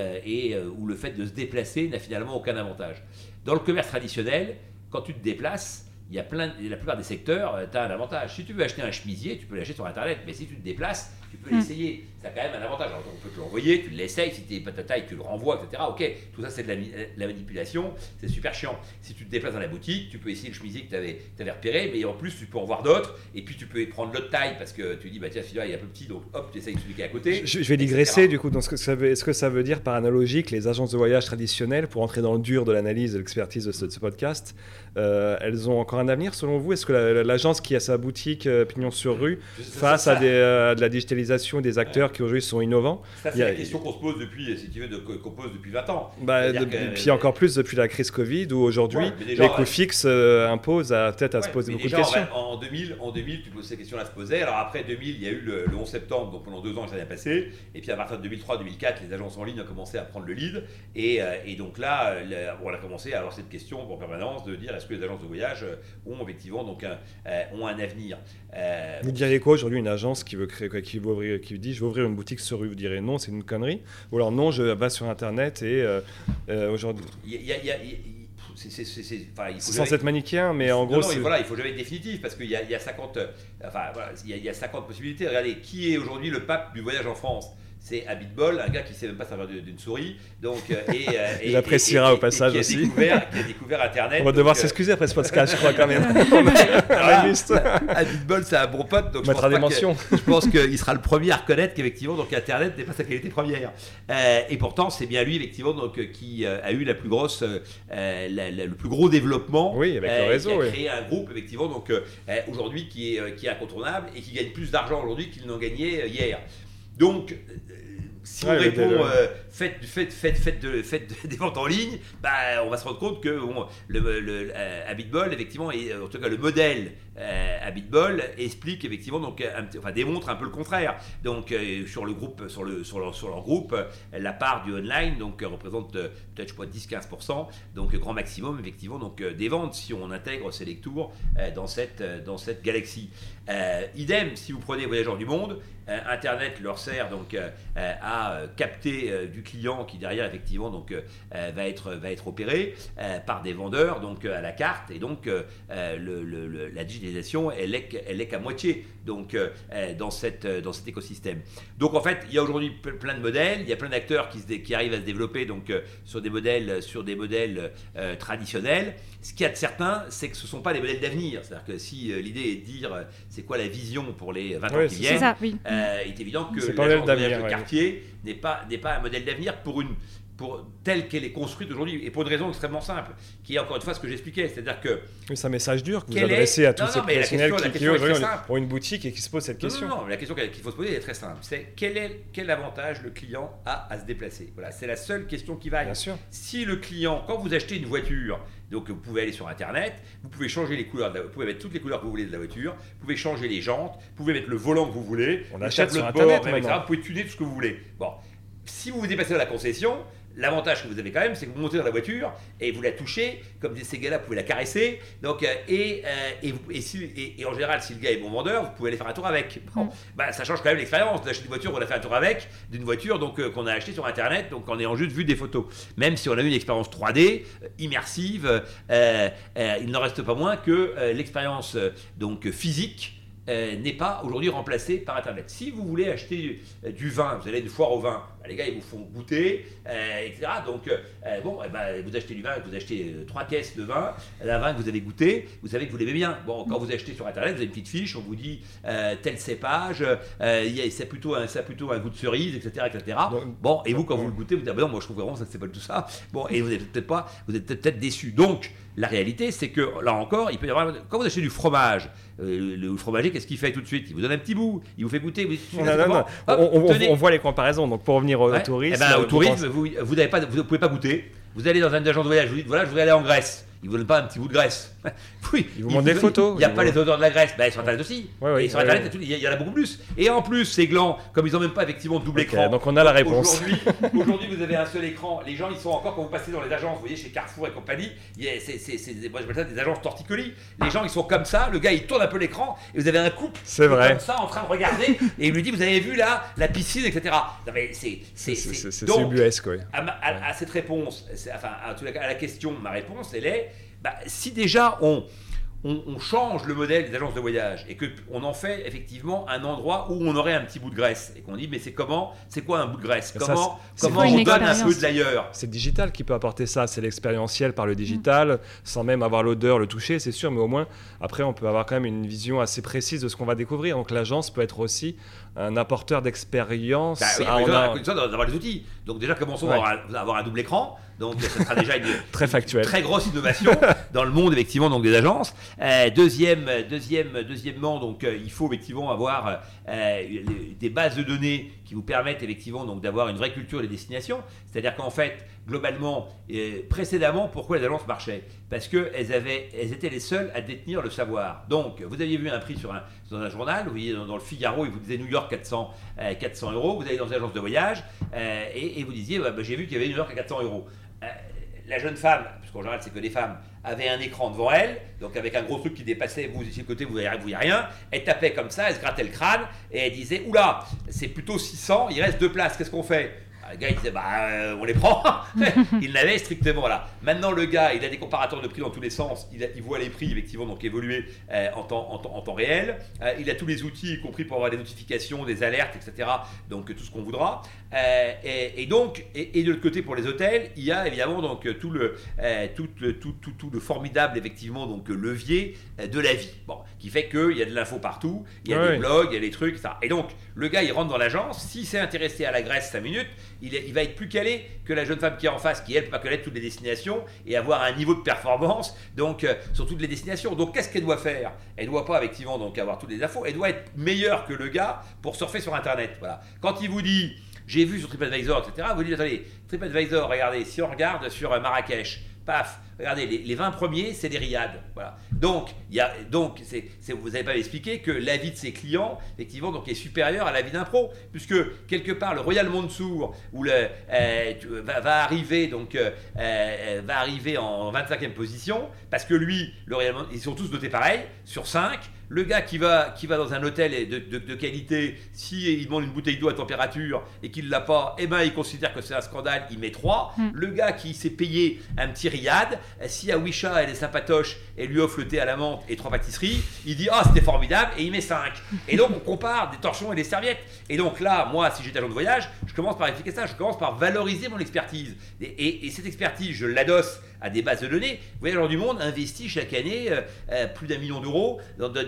où le fait de se déplacer n'a finalement aucun avantage. Dans le commerce traditionnel, quand tu te déplaces, il y a plein, la plupart des secteurs, tu as un avantage. Si tu veux acheter un chemisier, tu peux l'acheter sur Internet, mais si tu te déplaces, tu peux hmm. l'essayer. Ça a quand même un avantage. Alors, on peut te l'envoyer, tu l'essayes, si tu es pas ta taille, tu le renvoies, etc. Ok, tout ça c'est de la, manipulation, c'est super chiant. Si tu te déplaces dans la boutique, tu peux essayer le chemisier que tu avais, avais, repéré, mais en plus tu peux en voir d'autres, et puis tu peux prendre l'autre taille parce que tu dis, bah tiens, celui-là il est un peu petit, donc hop, tu essayes celui qui est à côté. Je, vais digresser du coup dans ce que ça veut, est-ce que ça veut dire par analogie que les agences de voyage traditionnelles, pour entrer dans le dur de l'analyse et de l'expertise de, ce podcast, euh, elles ont encore un avenir selon vous Est-ce que l'agence qui a sa boutique euh, pignon sur rue, face à, des, euh, de la digitalisation des acteurs qui aujourd'hui sont innovants. Ça, c'est la question qu'on se pose depuis, si tu veux, qu'on pose depuis 20 ans. Bah, puis encore plus depuis la crise Covid, où aujourd'hui, les coûts fixes euh, imposent à peut-être à se poser beaucoup de questions. En, 2000, en 2000, tu poses ces questions-là se poser. Alors après 2000, il y a eu le, 11 septembre, donc pendant deux ans, ça n'a passé. Et puis à partir de 2003-2004, les agences en ligne ont commencé à prendre le lead. Et, et donc là, on a commencé à avoir cette question en permanence de dire est-ce que les agences de voyage ont effectivement donc un, ont un avenir. vous diriez quoi aujourd'hui une agence qui veut créer, qui, veut ouvrir, qui dit je veux ouvrir une boutique sur rue, vous direz non, c'est une connerie? Ou alors non, je vais sur Internet et euh, euh, aujourd'hui? c'est censé être manichéen, mais en gros. Non, voilà, il faut jamais être définitif parce qu'il y, y, a 50, enfin, il, y a, 50 possibilités. Regardez, qui est aujourd'hui le pape du voyage en France? C'est Habitbol, un gars qui sait même pas servir d'une souris. Donc, euh, et, euh, Il appréciera au passage qui aussi. A découvert, qui a découvert Internet. On va devoir euh, s'excuser après ce podcast, je crois quand même. voilà. Juste. Habitbol, c'est un bon pote. Donc On je pense, que- mentions. je pense qu'il sera le premier à reconnaître qu'effectivement, donc Internet n'est pas sa qualité première. Euh, et pourtant, c'est bien lui, effectivement, donc, qui euh, a eu la plus grosse, euh, la- la- le plus gros développement. Oui, avec le réseau, Qui a oui. créé un groupe, effectivement, donc aujourd'hui qui est, qui est incontournable et qui gagne plus d'argent aujourd'hui qu'il n'en gagnait hier. Donc, euh, si Ouais, on répond euh, faites, faites, faites, faites, de, faites des ventes en ligne, bah, on va se rendre compte que bon, le, le, euh, effectivement, et en tout cas le modèle euh, Habitbol explique effectivement, donc, enfin, démontre un peu le contraire. Donc euh, sur le groupe, sur, le, sur, leur, groupe, la part du online donc, représente euh, peut-être je sais pas, 10-15%, donc grand maximum effectivement donc, euh, des ventes si on intègre ces lectures dans, cette, dans cette galaxie. Idem, si vous prenez Voyageurs du Monde, Internet leur sert donc à capter du client qui derrière effectivement donc va être va être opéré par des vendeurs donc à la carte et donc la digitalisation elle est elle est qu'à moitié donc euh, euh, dans cette euh, dans cet écosystème. Donc en fait il y a aujourd'hui ple- plein de modèles, il y a plein d'acteurs qui se dé- qui arrivent à se développer donc sur des modèles sur des modèles euh, traditionnels. Ce qu'il y a de certain, c'est que ce ne sont pas les modèles d'avenir. C'est-à-dire que si euh, l'idée est de dire c'est quoi la vision pour les 20 ans qui viennent, C'est ça, oui. euh, il est évident que ouais. quartier n'est pas, n'est pas un modèle d'avenir pour une pour telle qu'elle est construite aujourd'hui et pour une raison extrêmement simple qui est encore une fois ce que j'expliquais c'est-à-dire que Oui, C'est un message dur que vous Quelle est- adressez à tous Non, ces non, mais professionnels question- qui, qui aujourd'hui, ont une boutique et qui se posent cette non, question. non, non, la question qu'il faut se poser est très simple c'est quel est quel avantage le client a à se déplacer? Voilà c'est la seule question qui vaille Bien sûr. si le client, quand vous achetez une voiture, donc vous pouvez aller sur Internet, vous pouvez changer les couleurs, de la- vous pouvez mettre toutes les couleurs que vous voulez de la voiture, vous pouvez changer les jantes, vous pouvez mettre le volant que vous voulez, On le achète sur de bord, Internet même, etc. Vous pouvez tuner tout ce que vous voulez. Bon, si vous vous déplacez dans la concession, L'avantage que vous avez quand même, c'est que vous montez dans la voiture et vous la touchez, comme ces gars-là, vous pouvez la caresser. Donc, euh, et, euh, et, vous- et si- et- et en général, si le gars est bon vendeur, vous pouvez aller faire un tour avec. Bon, Mm. bah, ça change quand même l'expérience d'acheter une voiture, on a fait un tour avec, d'une voiture donc euh, qu'on a acheté sur Internet, donc en ayant juste vu des photos. Même si on a eu une expérience 3D euh, immersive, euh, euh, il n'en reste pas moins que l'expérience donc physique n'est pas aujourd'hui remplacée par Internet. Si vous voulez acheter du vin, vous allez à une foire au vin, bah, les gars ils vous font goûter, euh, etc. Donc euh, bon, eh ben, vous achetez du vin, vous achetez euh, trois caisses de vin, la vin que vous avez goûté, vous savez que vous l'aimez bien. Bon, quand vous achetez sur Internet, vous avez une petite fiche, on vous dit euh, tel cépage, euh, a- plutôt un, ça a plutôt un goût de cerise, etc., etc. Donc- Bon, et vous quand vous le goûtez, vous dites ah ben non, moi je trouve vraiment ça c'est pas tout ça. Bon, et vous êtes peut-être pas, vous êtes peut-être déçu. Donc la réalité, c'est que là encore, il peut y avoir quand vous achetez du fromage, euh, le, fromager, qu'est-ce qu'il fait tout de suite? Il vous donne un petit bout, il vous fait goûter. Vous dites, Non, non, non. On, on voit les comparaisons. Donc pour revenir au, au Ouais. tourisme, Eh ben, au vous tourisme, vous, vous n'avez pas, vous ne pouvez pas goûter. Vous allez dans une agence de voyage, vous dites voilà, je voudrais aller en Grèce. Ils vous donnent pas un petit bout de Grèce. oui. Ils vous montrent des photos. Il n'y a pas les odeurs de la Grèce. Ben, sur Internet aussi. Ouais, ouais, et sur ouais, Internet, il y en a beaucoup plus. Et en plus, ces glands, comme ils n'ont même pas effectivement de double écran. donc on a la réponse. Aujourd'hui, aujourd'hui, vous avez un seul écran. Les gens, ils sont encore, quand vous passez dans les agences, vous voyez, chez Carrefour et compagnie, c'est, c'est, c'est- moi j'appelle ça des agences torticolis. Les gens, ils sont comme ça, le gars, il tourne un peu l'écran, et vous avez un couple C'est vrai. comme ça en train de regarder, et il lui dit, vous avez vu là, la piscine, etc. Non, mais c'est. c'est, C'est- c'est- c'est- c'est donc, oui. à, à- à cette réponse, c'est- enfin, à, à la question, ma réponse, elle est bah, si déjà on, on, on change le modèle des agences de voyage et qu'on en fait effectivement un endroit où on aurait un petit bout de Grèce et qu'on dit mais c'est comment, c'est quoi un bout de ça, Comment, comment on donne un peu de l'ailleurs? C'est le digital qui peut apporter ça, c'est l'expérientiel par le digital, sans même avoir l'odeur, le toucher, c'est sûr, mais au moins, après, on peut avoir quand même une vision assez précise de ce qu'on va découvrir. Donc l'agence peut être aussi un apporteur d'expérience. Bah oui, a- d'avoir les outils. Donc déjà commençons Ouais. à avoir un double écran. Donc ça sera déjà une, Très factuel. très grosse innovation dans le monde effectivement donc des agences. Euh, deuxième, deuxième, deuxièmement donc euh, il faut effectivement avoir euh, des bases de données qui vous permettent effectivement donc d'avoir une vraie culture des destinations. C'est-à-dire qu'en fait globalement précédemment pourquoi les agences marchaient? Parce que elles avaient, elles étaient les seules à détenir le savoir. Donc vous aviez vu un prix sur un, dans un journal, vous voyez dans, dans le Figaro il vous disait New York 400 euh, 400 euros. Vous allez dans une agence de voyage et, et vous disiez bah, bah, j'ai vu qu'il y avait New York à 400 euros. La jeune femme, parce qu'en général c'est que des femmes, avait un écran devant elle, donc avec un gros truc qui dépassait, vous étiez de côté, vous voyez, rien, elle tapait comme ça, elle se grattait le crâne, et elle disait, oula, c'est plutôt 600, il reste deux places, qu'est-ce qu'on fait? Le gars, il disait, bah, euh, on les prend. il n'avait strictement, voilà. Maintenant, le gars, il a des comparateurs de prix dans tous les sens. Il, voit les prix, effectivement, donc évoluer euh, en, temps, réel. Euh, il a tous les outils, y compris pour avoir des notifications, des alertes, etc. Donc, tout ce qu'on voudra. Et, donc, et, et, de l'autre côté, pour les hôtels, il y a évidemment donc tout le, tout, tout, tout, tout, le formidable, effectivement, donc levier de la vie. Bon, qui fait qu'il y a de l'info partout, il y a ouais, des blogs, il y a des trucs, ça. Et donc, le gars, il rentre dans l'agence. S'il s'est intéressé à la Grèce 5 minutes, il, est, il, va être plus calé que la jeune femme qui est en face, qui elle peut pas connaître toutes les destinations et avoir un niveau de performance donc euh, sur toutes les destinations. Donc qu'est-ce qu'elle doit faire? Elle doit pas effectivement donc avoir toutes les infos. Elle doit être meilleure que le gars pour surfer sur Internet. Voilà. Quand il vous dit j'ai vu sur TripAdvisor, etc. Vous dites attendez TripAdvisor, regardez si on regarde sur Marrakech, paf, regardez, les, les 20 premiers, c'est des riades. Voilà. Donc, y a, donc vous n'avez pas expliqué que l'avis de ses clients, effectivement, donc, est supérieur à l'avis d'un pro, puisque quelque part, le Royal Mansour, où le, euh, va, arriver, donc, euh, va arriver en 25e position, parce que lui, le Royal ils sont tous dotés pareil, sur 5, le gars qui va, qui va dans un hôtel de, de, de qualité, si il demande une bouteille d'eau à température et qu'il ne l'a pas, eh ben, il considère que c'est un scandale, il met 3. Mm. Le gars qui s'est payé un petit riad, si Awisha elle est sympatoche et lui offre le thé à la menthe et trois pâtisseries, il dit ah oh, c'était formidable et il met 5. Et donc on compare des torchons et des serviettes. Et donc là, moi, si j'étais agent de voyage, je commence par expliquer ça, je commence par valoriser mon expertise. Et, et, et cette expertise, je l'adosse à des bases de données. Voyageurs du Monde investit chaque année euh, plus d'un million d'euros dans, dans,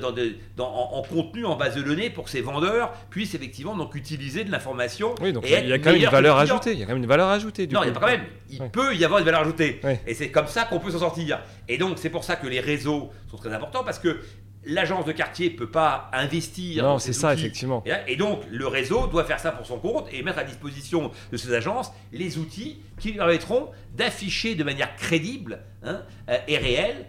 dans, en, en, contenu, en base de données, pour que ces vendeurs puissent effectivement donc utiliser de l'information. Oui, donc il y a quand même une valeur ajoutée. Il y a quand même une valeur ajoutée. non, coup. il y a pas quand même. Il ouais. peut y avoir une valeur ajoutée. Ouais. Et c'est comme ça qu'on peut s'en sortir. Et donc c'est pour ça que les réseaux sont très importants parce que l'agence de quartier ne peut pas investir. Non, c'est ça, effectivement. Et, donc, le réseau doit faire ça pour son compte et mettre à disposition de ces agences les outils qui lui permettront d'afficher de manière crédible hein, euh, et réelle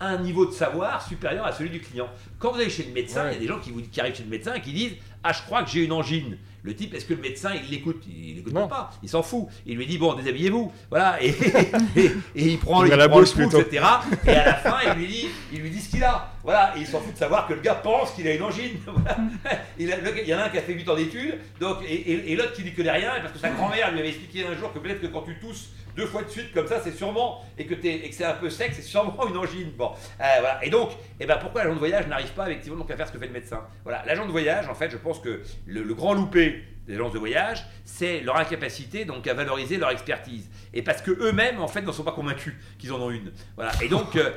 un niveau de savoir supérieur à celui du client. Quand vous allez chez le médecin, ouais. il y a des gens qui, vous, qui arrivent chez le médecin et qui disent Ah, je crois que j'ai une angine. Le type, est-ce que le médecin, il l'écoute? Il l'écoute pas, il s'en fout. Il lui dit, bon, déshabillez-vous. Voilà, et, et, et, il prend, il, il prend le pouls, etc. Et à la fin, il lui dit, il lui dit ce qu'il a. Voilà, et il s'en fout de savoir que le gars pense qu'il a une angine. Voilà. il, a, le, il, y en a un qui a fait 8 ans d'études, donc, et, et l'autre qui dit que rien, parce que sa grand-mère lui avait expliqué un jour que peut-être que quand tu tousses deux fois de suite comme ça, c'est sûrement, et que, es, et que c'est un peu sec, c'est sûrement une angine. Bon, euh, voilà. Et donc, eh ben, pourquoi l'agent de voyage n'arrive pas effectivement donc à faire ce que fait le médecin? Voilà, l'agent de voyage, en fait, je pense que le, grand loupé des agences de voyage, c'est leur incapacité donc à valoriser leur expertise. Et parce que eux-mêmes en fait n'en sont pas convaincus qu'ils en ont une. Voilà. Et donc euh,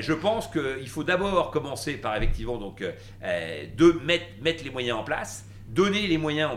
je pense qu'il faut d'abord commencer par effectivement donc euh, de mettre, mettre les moyens en place donner les moyens,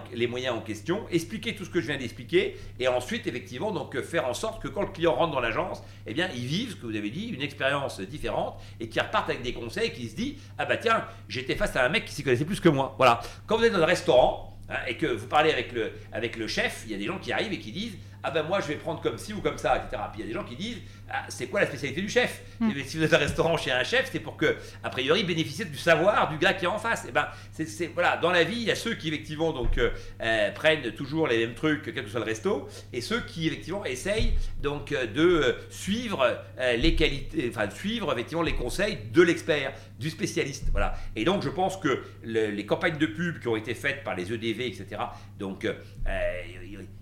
en question, expliquer tout ce que je viens d'expliquer, et ensuite, effectivement, donc faire en sorte que quand le client rentre dans l'agence, eh bien, il vive, ce que vous avez dit, une expérience différente, et qu'il reparte avec des conseils, qui se dit, ah bah tiens, j'étais face à un mec qui s'y connaissait plus que moi. Voilà. Quand vous êtes dans un restaurant, hein, et que vous parlez avec le, avec le chef, il y a des gens qui arrivent et qui disent, ah ben moi je vais prendre comme ci ou comme ça, etc. Puis il y a des gens qui disent, ah, c'est quoi la spécialité du chef? Mm. Si vous êtes un restaurant chez un chef, c'est pour que, a priori, bénéficier du savoir du gars qui est en face. Et ben, c'est, voilà, dans la vie, il y a ceux qui effectivement donc euh, prennent toujours les mêmes trucs, quel que soit le resto, et ceux qui effectivement essayent donc de suivre euh, les qualités, enfin suivre effectivement les conseils de l'expert, du spécialiste. Voilà. Et donc je pense que le, les campagnes de pub qui ont été faites par les EDV, etc. Donc euh,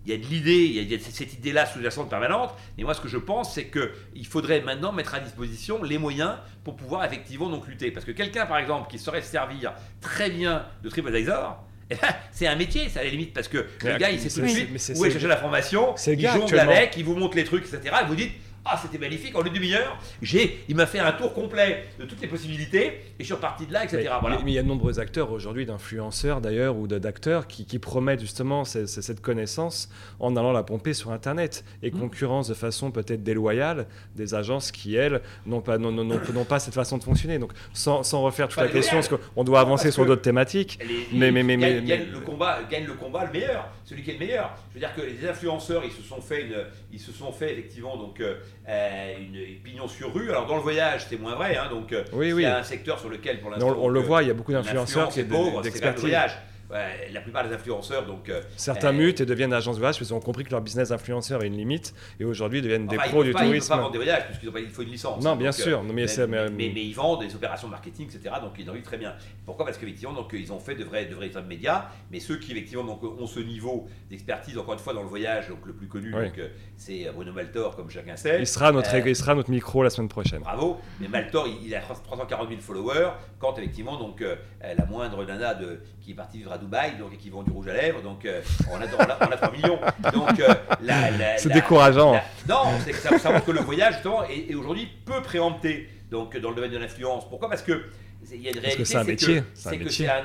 il y a de l'idée, il y a cette idée-là sous-jacente permanente. Mais moi, ce que je pense, c'est qu'il faudrait maintenant mettre à disposition les moyens pour pouvoir effectivement donc lutter. Parce que quelqu'un, par exemple, qui saurait servir très bien de TripAdvisor, eh ben, c'est un métier, ça à la limite, parce que le gars, il sait tout de suite où est chercher l'information, il jongle avec, il vous montre les trucs, etc. Et vous dites, ah, c'était magnifique, en une demi-heure, j'ai, il m'a fait un tour complet de toutes les possibilités, et je suis reparti de là, etc. Mais, voilà. mais il y a de nombreux acteurs aujourd'hui, d'influenceurs d'ailleurs, ou d'acteurs qui, qui, promettent justement cette, cette, connaissance en allant la pomper sur Internet, et mmh. concurrence de façon peut-être déloyale des agences qui, elles, n'ont pas, non, non, non, pas cette façon de fonctionner. Donc, sans, sans refaire toute la question, parce qu'on doit avancer sur d'autres thématiques, les, mais, mais, mais, gagne, mais, gagne le combat, gagne le combat le meilleur, celui qui est le meilleur. Je veux dire que les influenceurs, ils se sont fait, une, ils se sont fait effectivement, donc, euh, euh, une, une, pignon sur rue. Alors dans le voyage, c'est moins vrai. Hein, donc oui, oui. il y a un secteur sur lequel pour l'instant. On, on, le voit, il y a beaucoup d'influenceurs qui est pauvre, d'expertise. la plupart des influenceurs, donc. Certains mutent et deviennent agences de voyage parce qu'ils ont compris que leur business d'influenceur a une limite et aujourd'hui deviennent des pros du tourisme. Ils ne pas vendre des voyages puisqu'il faut une licence. Non, bien sûr. mais, mais, mais, ils vendent des opérations de marketing, etc. Donc ils en vivent très bien. Pourquoi? Parce qu'effectivement, donc ils ont fait de vrais, de vrais médias, mais ceux qui effectivement donc ont ce niveau d'expertise, encore une fois dans le voyage, donc le plus connu, c'est Bruno Maltor, comme chacun sait. Il sera notre, il sera notre micro la semaine prochaine. Bravo. Mais Maltor, il, a 340 000 followers. Quand effectivement donc la moindre nana de, qui est partie vivre à Dubaï, donc et qui vend du rouge à lèvres, donc on, a, on, a, 3 millions. Donc c'est décourageant. non, c'est que ça, montre que le voyage justement est, est aujourd'hui peu préempté donc dans le domaine de l'influence. Pourquoi? Parce que il y a une réalité. c'est un métier. C'est que c'est un,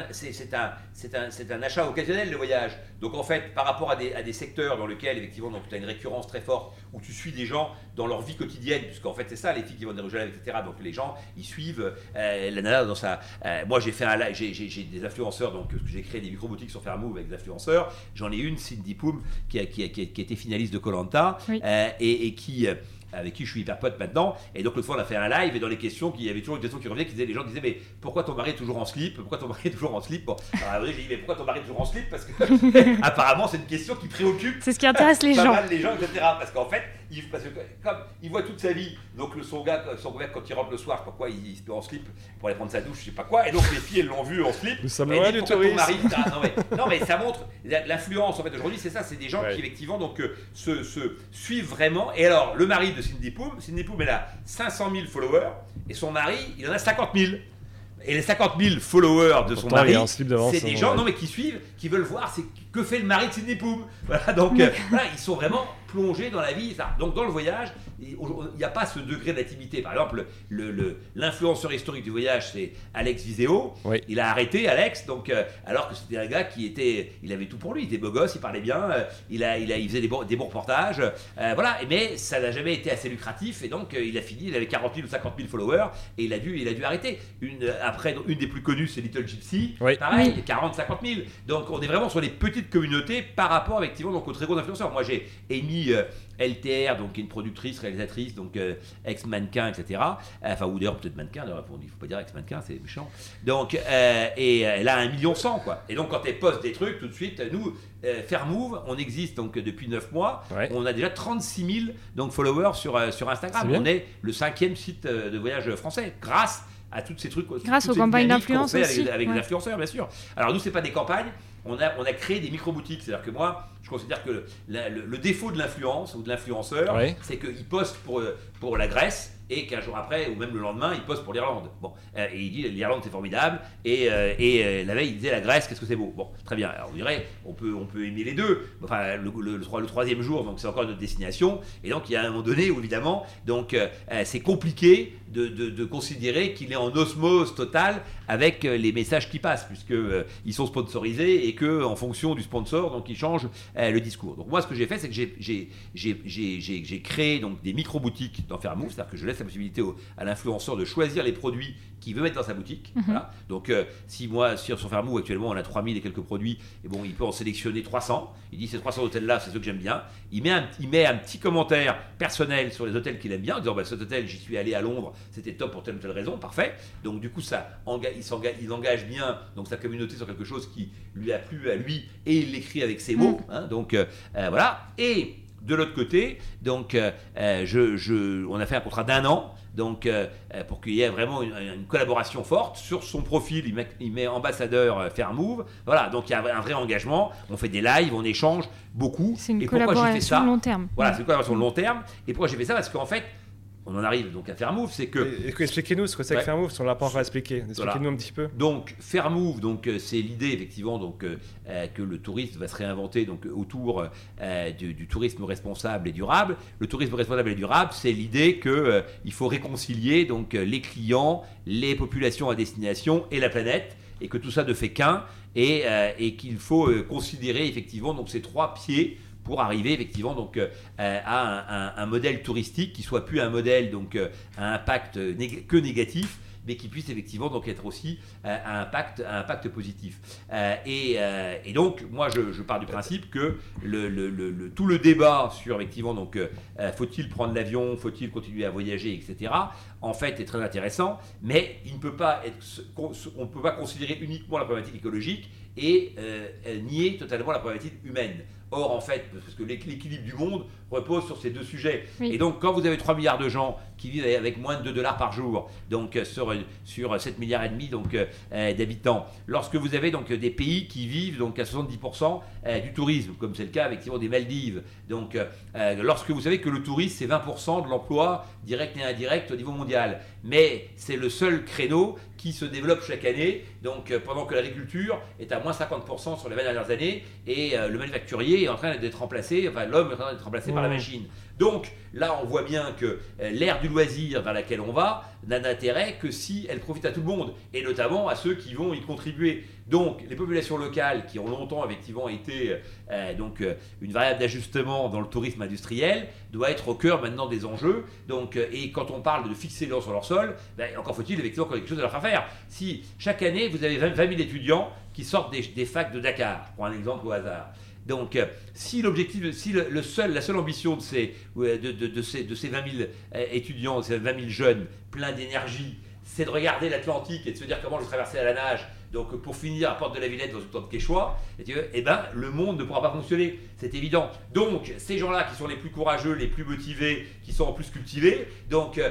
un, un, achat occasionnel, le voyage. Donc en fait, par rapport à des, à des secteurs dans lesquels, effectivement, tu as une récurrence très forte, où tu suis des gens dans leur vie quotidienne, puisqu'en fait, c'est ça, les filles qui vont des lèvres, etc. Donc les gens, ils suivent euh, la nana dans sa. Euh, moi, j'ai fait un live, j'ai des influenceurs, donc j'ai créé des micro-boutiques sur Fairmove avec des influenceurs. J'en ai une, Cindy Poum, qui a, qui a, qui a, été finaliste de Colanta, euh, et, et, qui avec qui je suis hyper pote maintenant. Et donc, l'autre fois, on a fait un live et dans les questions, il y avait toujours une question qui revenait qui disait les gens disaient, mais pourquoi ton mari est toujours en slip? Pourquoi ton mari est toujours en slip? Bon, alors j'ai dit, mais pourquoi ton mari est toujours en slip? Parce que apparemment, c'est une question qui préoccupe. C'est ce qui intéresse les gens. les gens, etc. Parce qu'en fait, il, parce que, comme il voit toute sa vie, donc le, son gars, son gars, quand il rentre le soir, pourquoi il, se met en slip pour aller prendre sa douche, je sais pas quoi. Et donc, les filles, elles l'ont vu en slip. Nous sommes loin du tourisme. non, mais, non, mais ça montre l'influence, en fait, aujourd'hui, c'est ça, c'est des gens qui, effectivement, donc, euh, se, se, suivent vraiment. Et alors, le mari de Cindy Poum, Cindy mais elle a 500 000 followers et son mari, il en a 50 000. Et les 50 000 followers de son mari, c'est des gens non, mais qui suivent, qui veulent voir c'est que fait le mari de Sidney Poum. Voilà, donc euh, voilà, ils sont vraiment plongés dans la vie. Ça. Donc dans le voyage, il n'y a pas ce degré d'intimité. Par exemple, l'influenceur le, historique du voyage, c'est Alex Viseo. Il a arrêté Alex, donc euh, alors que c'était un gars qui était, il avait tout pour lui. Il était beau gosse, il parlait bien, euh, il, a, il, a, il faisait des bons, des bons reportages. voilà, mais ça n'a jamais été assez lucratif et donc il a fini. Il avait 40 000 ou 50 000 followers et il a dû, il a dû arrêter. Une, après, une des plus connues, c'est Little Gypsy. Pareil, 40 50 000. Donc on est vraiment sur les petites communauté par rapport effectivement donc, aux très gros influenceurs. Moi j'ai émis euh, LTR, donc une productrice, réalisatrice, donc euh, ex-mannequin, etc. Enfin, ou d'ailleurs peut-être mannequin, il faut pas dire ex-mannequin, c'est méchant. Donc, euh, et elle a un million cent, quoi. Et donc quand elle poste des trucs, tout de suite, nous, Fairmove, on existe donc depuis 9 mois, on a déjà 36 000 donc, followers sur, sur Instagram. On est le cinquième site de voyage français, grâce à tous ces trucs. Grâce aux campagnes d'influence aussi. Avec, les influenceurs, bien sûr. Alors nous, c'est pas des campagnes, on a, on a créé des micro-boutiques. C'est-à-dire que moi, je considère que le, défaut de l'influence ou de l'influenceur, c'est qu'il poste pour, pour la Grèce et qu'un jour après, ou même le lendemain, il poste pour l'Irlande. Bon, euh, et il dit l'Irlande c'est formidable, et, euh, et euh, la veille il disait la Grèce, qu'est-ce que c'est beau. Bon, très bien. Alors on dirait, on peut, on peut aimer les deux. Enfin, le, le, le, troisième jour, donc c'est encore notre destination, et donc il y a un moment donné, évidemment, donc c'est compliqué de, de, considérer qu'il est en osmose totale avec les messages qui passent, puisque ils sont sponsorisés et que en fonction du sponsor, donc ils changent le discours. Donc moi, ce que j'ai fait, c'est que j'ai créé donc des micro boutiques dans Fairmove, c'est-à-dire que je laisse la possibilité à l'influenceur de choisir les produits qu'il veut mettre dans sa boutique. Mhm. Donc, euh, si moi, sur son Fermou, actuellement, on a 3000 et quelques produits, et bon, il peut en sélectionner 300. Il dit ces 300 hôtels-là, c'est ceux que j'aime bien. Il met, un, il met un petit commentaire personnel sur les hôtels qu'il aime bien, en disant bah, cet hôtel, j'y suis allé à Londres, c'était top pour telle ou telle raison, parfait. Donc, du coup, ça il, engage, il engage bien donc, sa communauté sur quelque chose qui lui a plu à lui, et il l'écrit avec ses mots. Mhm. Hein. donc, euh, euh, voilà. Et de l'autre côté, donc, euh, je, on a fait un contrat d'un an, donc euh, pour qu'il y ait vraiment une, collaboration forte. Sur son profil, il met, il met ambassadeur Fairmove. Voilà, donc il y a un vrai engagement. On fait des lives, on échange beaucoup. C'est une collaboration long terme. Voilà, c'est une collaboration long terme. Et pourquoi j'ai fait ça Parce qu'en fait, on en arrive donc à Fairmove, c'est que. Expliquez-nous ce que c'est que Fairmove, si on l'a pas encore expliqué. Expliquez-nous un petit peu. Donc Fairmove, donc euh, c'est l'idée effectivement donc euh, euh, que le tourisme va se réinventer donc autour du, tourisme responsable et durable. Le tourisme responsable et durable, c'est l'idée que il faut réconcilier donc les clients, les populations à destination et la planète, et que tout ça ne fait qu'un, et, et qu'il faut considérer effectivement donc ces trois pieds pour arriver effectivement donc euh, à un, modèle touristique qui soit plus un modèle donc euh, à impact que négatif mais qui puisse effectivement donc être aussi euh, à impact, positif. et, donc, moi, je, pars du principe que tout le débat sur effectivement donc faut-il prendre l'avion, faut-il continuer à voyager, etc. en fait est très intéressant, mais il ne peut pas être, on ne peut pas considérer uniquement la problématique écologique et nier totalement la problématique humaine. Or, en fait, parce que l'équilibre du monde repose sur ces deux sujets. Et donc, quand vous avez 3 milliards de gens qui vivent avec moins de 2 dollars par jour, donc euh, sur, sur 7 milliards et demi donc, euh, euh, d'habitants, lorsque vous avez donc des pays qui vivent donc à 70% du tourisme, comme c'est le cas effectivement des Maldives, donc lorsque vous savez que le tourisme c'est 20% de l'emploi direct et indirect au niveau mondial, mais c'est le seul créneau qui se développe chaque année, donc pendant que l'agriculture est à moins 50% sur les 20 dernières années et le manufacturier est en train d'être remplacé, enfin l'homme est en train d'être remplacé par la machine. Donc là, on voit bien que euh, l'ère du loisir vers laquelle on va n'a d'intérêt que si elle profite à tout le monde, et notamment à ceux qui vont y contribuer. Donc les populations locales, qui ont longtemps effectivement été euh, donc, euh, une variable d'ajustement dans le tourisme industriel, doit être au cœur maintenant des enjeux. Donc, et quand on parle de fixer l'eau sur leur sol, ben, encore faut-il effectivement quelque chose à leur faire Si chaque année, vous avez 20 000 étudiants qui sortent des, des facs de Dakar, pour un exemple au hasard, donc, euh, si l'objectif, si le, seul, la seule ambition de ces, de, ces, de ces 20 000 euh, étudiants, ces 20 000 jeunes pleins d'énergie, c'est de regarder l'Atlantique et de se dire comment le traverser à la nage donc pour finir à Porte de la Villette dans une de Quechua, et eh ben, le monde ne pourra pas fonctionner, c'est évident. Donc ces gens-là qui sont les plus courageux, les plus motivés, qui sont en plus cultivés, donc euh,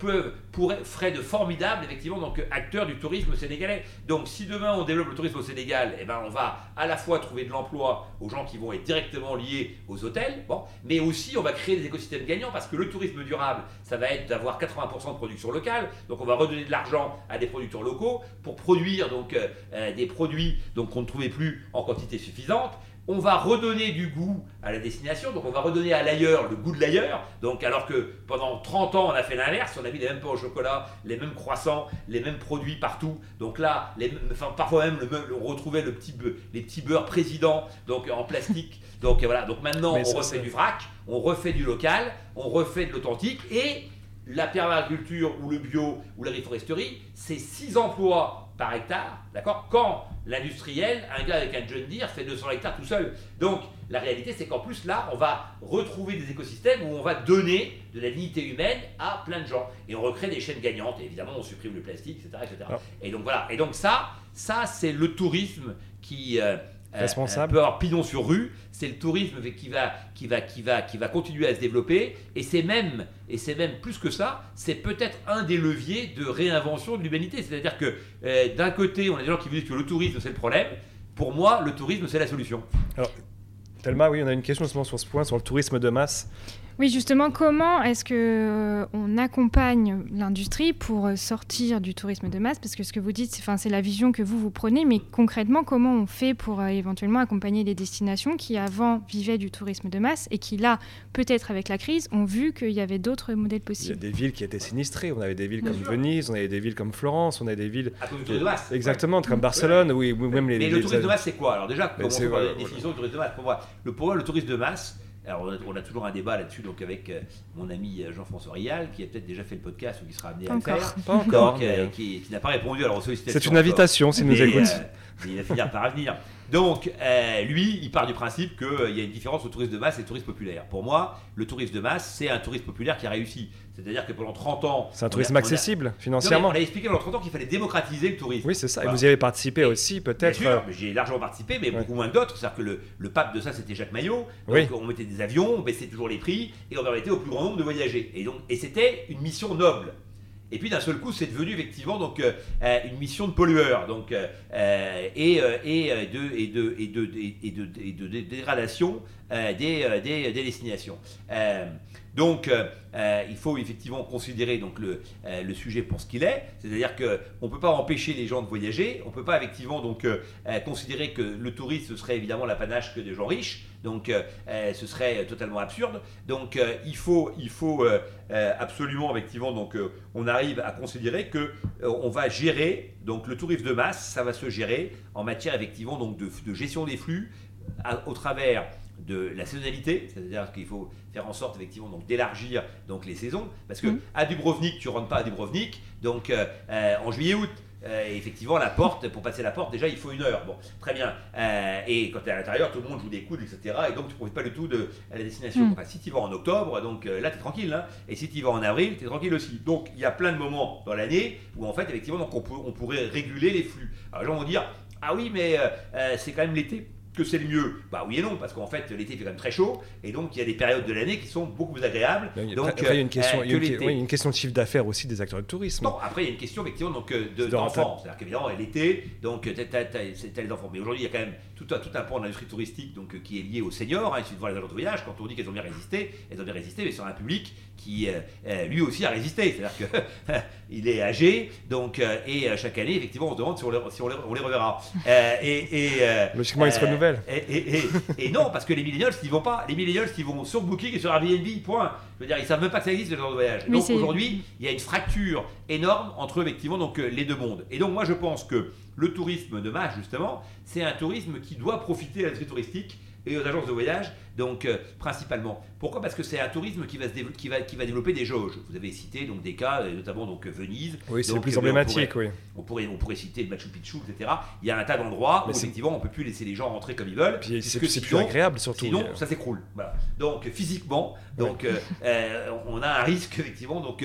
peuvent, pourraient, feraient de formidables effectivement donc acteurs du tourisme sénégalais. Donc si demain on développe le tourisme au Sénégal, eh ben on va à la fois trouver de l'emploi aux gens qui vont être directement liés aux hôtels, bon, mais aussi on va créer des écosystèmes gagnants parce que le tourisme durable, ça va être d'avoir 80% de production locale, donc on va redonner de l'argent à des producteurs locaux pour produire donc euh, des produits donc qu'on ne trouvait plus en quantité suffisante. On va redonner du goût à la destination, donc on va redonner à l'ailleurs le goût de l'ailleurs. Donc alors que pendant 30 ans on a fait l'inverse, on a mis les mêmes pains au chocolat, les mêmes croissants, les mêmes produits partout. Donc là, les, enfin, parfois même le, on retrouvait le petit, les petits beurres présidents donc en plastique. donc voilà, donc maintenant on refait du vrac, on refait du local, on refait de l'authentique et la permaculture ou le bio ou la reforesterie, c'est 6 emplois par hectare, d'accord Quand l'industriel, un gars avec un John Deere fait 200 hectares tout seul. Donc la réalité, c'est qu'en plus là, on va retrouver des écosystèmes où on va donner de la dignité humaine à plein de gens et on recrée des chaînes gagnantes. Et évidemment, on supprime le plastique, etc., etc. Et donc voilà. Et donc ça, ça c'est le tourisme qui euh, euh, responsable. peut avoir pignon sur rue. C'est le tourisme qui va, qui, va, qui, va, qui va continuer à se développer. Et c'est même, et c'est même plus que ça, c'est peut-être un des leviers de réinvention de l'humanité. C'est-à-dire que euh, d'un côté, on a des gens qui disent que le tourisme c'est le problème. Pour moi, le tourisme c'est la solution. Alors, Thelma, oui, on a une question justement sur ce point, sur le tourisme de masse. Oui, justement, comment est-ce que euh, on accompagne l'industrie pour euh, sortir du tourisme de masse? Parce que ce que vous dites, c'est la vision que vous vous prenez, mais concrètement, comment on fait pour euh, éventuellement accompagner des destinations qui avant vivaient du tourisme de masse et qui là, peut-être avec la crise, ont vu qu'il y avait d'autres modèles possibles Il y a des villes qui étaient sinistrées. On avait des villes comme Venise, on avait des villes comme Florence, on avait des villes. À cause du tourisme de masse. Exactement, comme Barcelone, oui, même les. Mais le tourisme de masse, c'est quoi? Alors déjà, comment on la définition du tourisme de masse? Pour moi, le, pour le tourisme de masse alors, on a, toujours un débat là-dessus, donc avec euh, mon ami euh, Jean-François Rial, qui a peut-être déjà fait le podcast ou qui sera amené à le faire. Pas encore. Euh, qui, n'a pas répondu à la sollicitation. C'est une invitation, s'il nous écoute. Il va finir par revenir. Donc, lui, il part du principe qu'il y a une différence au tourisme de masse et tourisme populaire. Pour moi, le tourisme de masse, c'est un tourisme populaire qui a réussi. C'est-à-dire que pendant 30 ans. C'est un tourisme accessible financièrement. on a expliqué pendant 30 ans qu'il fallait démocratiser le tourisme. Oui, c'est ça. Et vous y avez participé aussi, peut-être. Bien sûr, j'ai largement participé, mais beaucoup moins que d'autres. C'est-à-dire que le, le, pape de ça, c'était Jacques Maillot. Donc, on mettait des avions, on baissait toujours les prix et on permettait au plus grand nombre de voyager. Et, donc, et c'était une mission noble. Et puis d'un seul coup, c'est devenu effectivement donc euh, euh, une mission de pollueur, donc et, et, et, de, et, de, et, de, et de dégradation des, des, des, destinations. Donc, euh, euh, il faut effectivement considérer donc, le, euh, le sujet pour ce qu'il est, c'est-à-dire qu'on ne peut pas empêcher les gens de voyager, on ne peut pas effectivement donc, considérer que le tourisme serait évidemment l'apanage que des gens riches, donc ce serait totalement absurde. Donc, il faut, il faut absolument, effectivement, donc, on arrive à considérer que on va gérer, donc le tourisme de masse, ça va se gérer en matière effectivement donc, de, de gestion des flux au travers de la saisonnalité, c'est-à-dire qu'il faut faire en sorte effectivement donc d'élargir donc les saisons, parce que mm. à Dubrovnik tu rentres pas à Dubrovnik, donc euh, euh, en juillet-août et effectivement, la porte, pour passer la porte, déjà, il faut une heure. Bon, très bien. et quand tu es à l'intérieur, tout le monde joue des coudes, etc. Et donc, tu ne profites pas du tout de la destination. Mm. si tu vas en octobre, donc là, tu es tranquille. Hein. et si tu vas en avril, tu es tranquille aussi. Donc, il y a plein de moments dans l'année où, en fait, effectivement, donc, on, on pourrait réguler les flux. Alors, les gens vont dire, ah oui, mais c'est quand même l'été que c'est le mieux Bah oui et non, parce qu'en fait l'été fait quand même très chaud, et donc il y a des périodes de l'année qui sont beaucoup plus agréables. donc, après, il y a une question, il y a une, question de chiffre d'affaires aussi des acteurs de tourisme. Non, après il y a une question effectivement donc, d'enfants. C'est-à-dire qu'évidemment l'été, donc c'est les enfants. Mais aujourd'hui il y a quand même tout un, tout un pan de l'industrie touristique donc, qui est lié aux seniors. Hein, il suffit de voir les agents de voyage, quand on dit qu'elles ont bien résisté, elles ont bien résisté, mais sur un public qui euh, euh, lui aussi a résisté. C'est-à-dire qu'il est âgé, donc, euh, et chaque année, effectivement, on se demande si on les, si on les, reverra. et, Logiquement, il se renouvellent. Et, et, non, parce que les millennials, ils vont pas. Les millennials, ils vont sur Booking et sur Airbnb, point. Je veux dire, ils savent même pas que ça existe, le genre de voyage. donc aujourd'hui, il y a une fracture énorme entre, effectivement, donc, les deux mondes. Et donc, moi, je pense que le tourisme de masse, justement, c'est un tourisme qui doit profiter à l'industrie touristique et aux agences de voyage, donc euh, principalement. Pourquoi? Parce que c'est un tourisme qui va, se qui, va, qui va développer des jauges. Vous avez cité donc des cas, euh, notamment donc Venise. Oui, c'est le plus emblématique, oui. On pourrait, on pourrait citer le Machu Picchu, etc. Il y a un tas d'endroits où effectivement on peut plus laisser les gens rentrer comme ils veulent. Puis c'est plus agréable surtout. Sinon, ça s'écroule. Donc physiquement, donc euh, on a un risque effectivement donc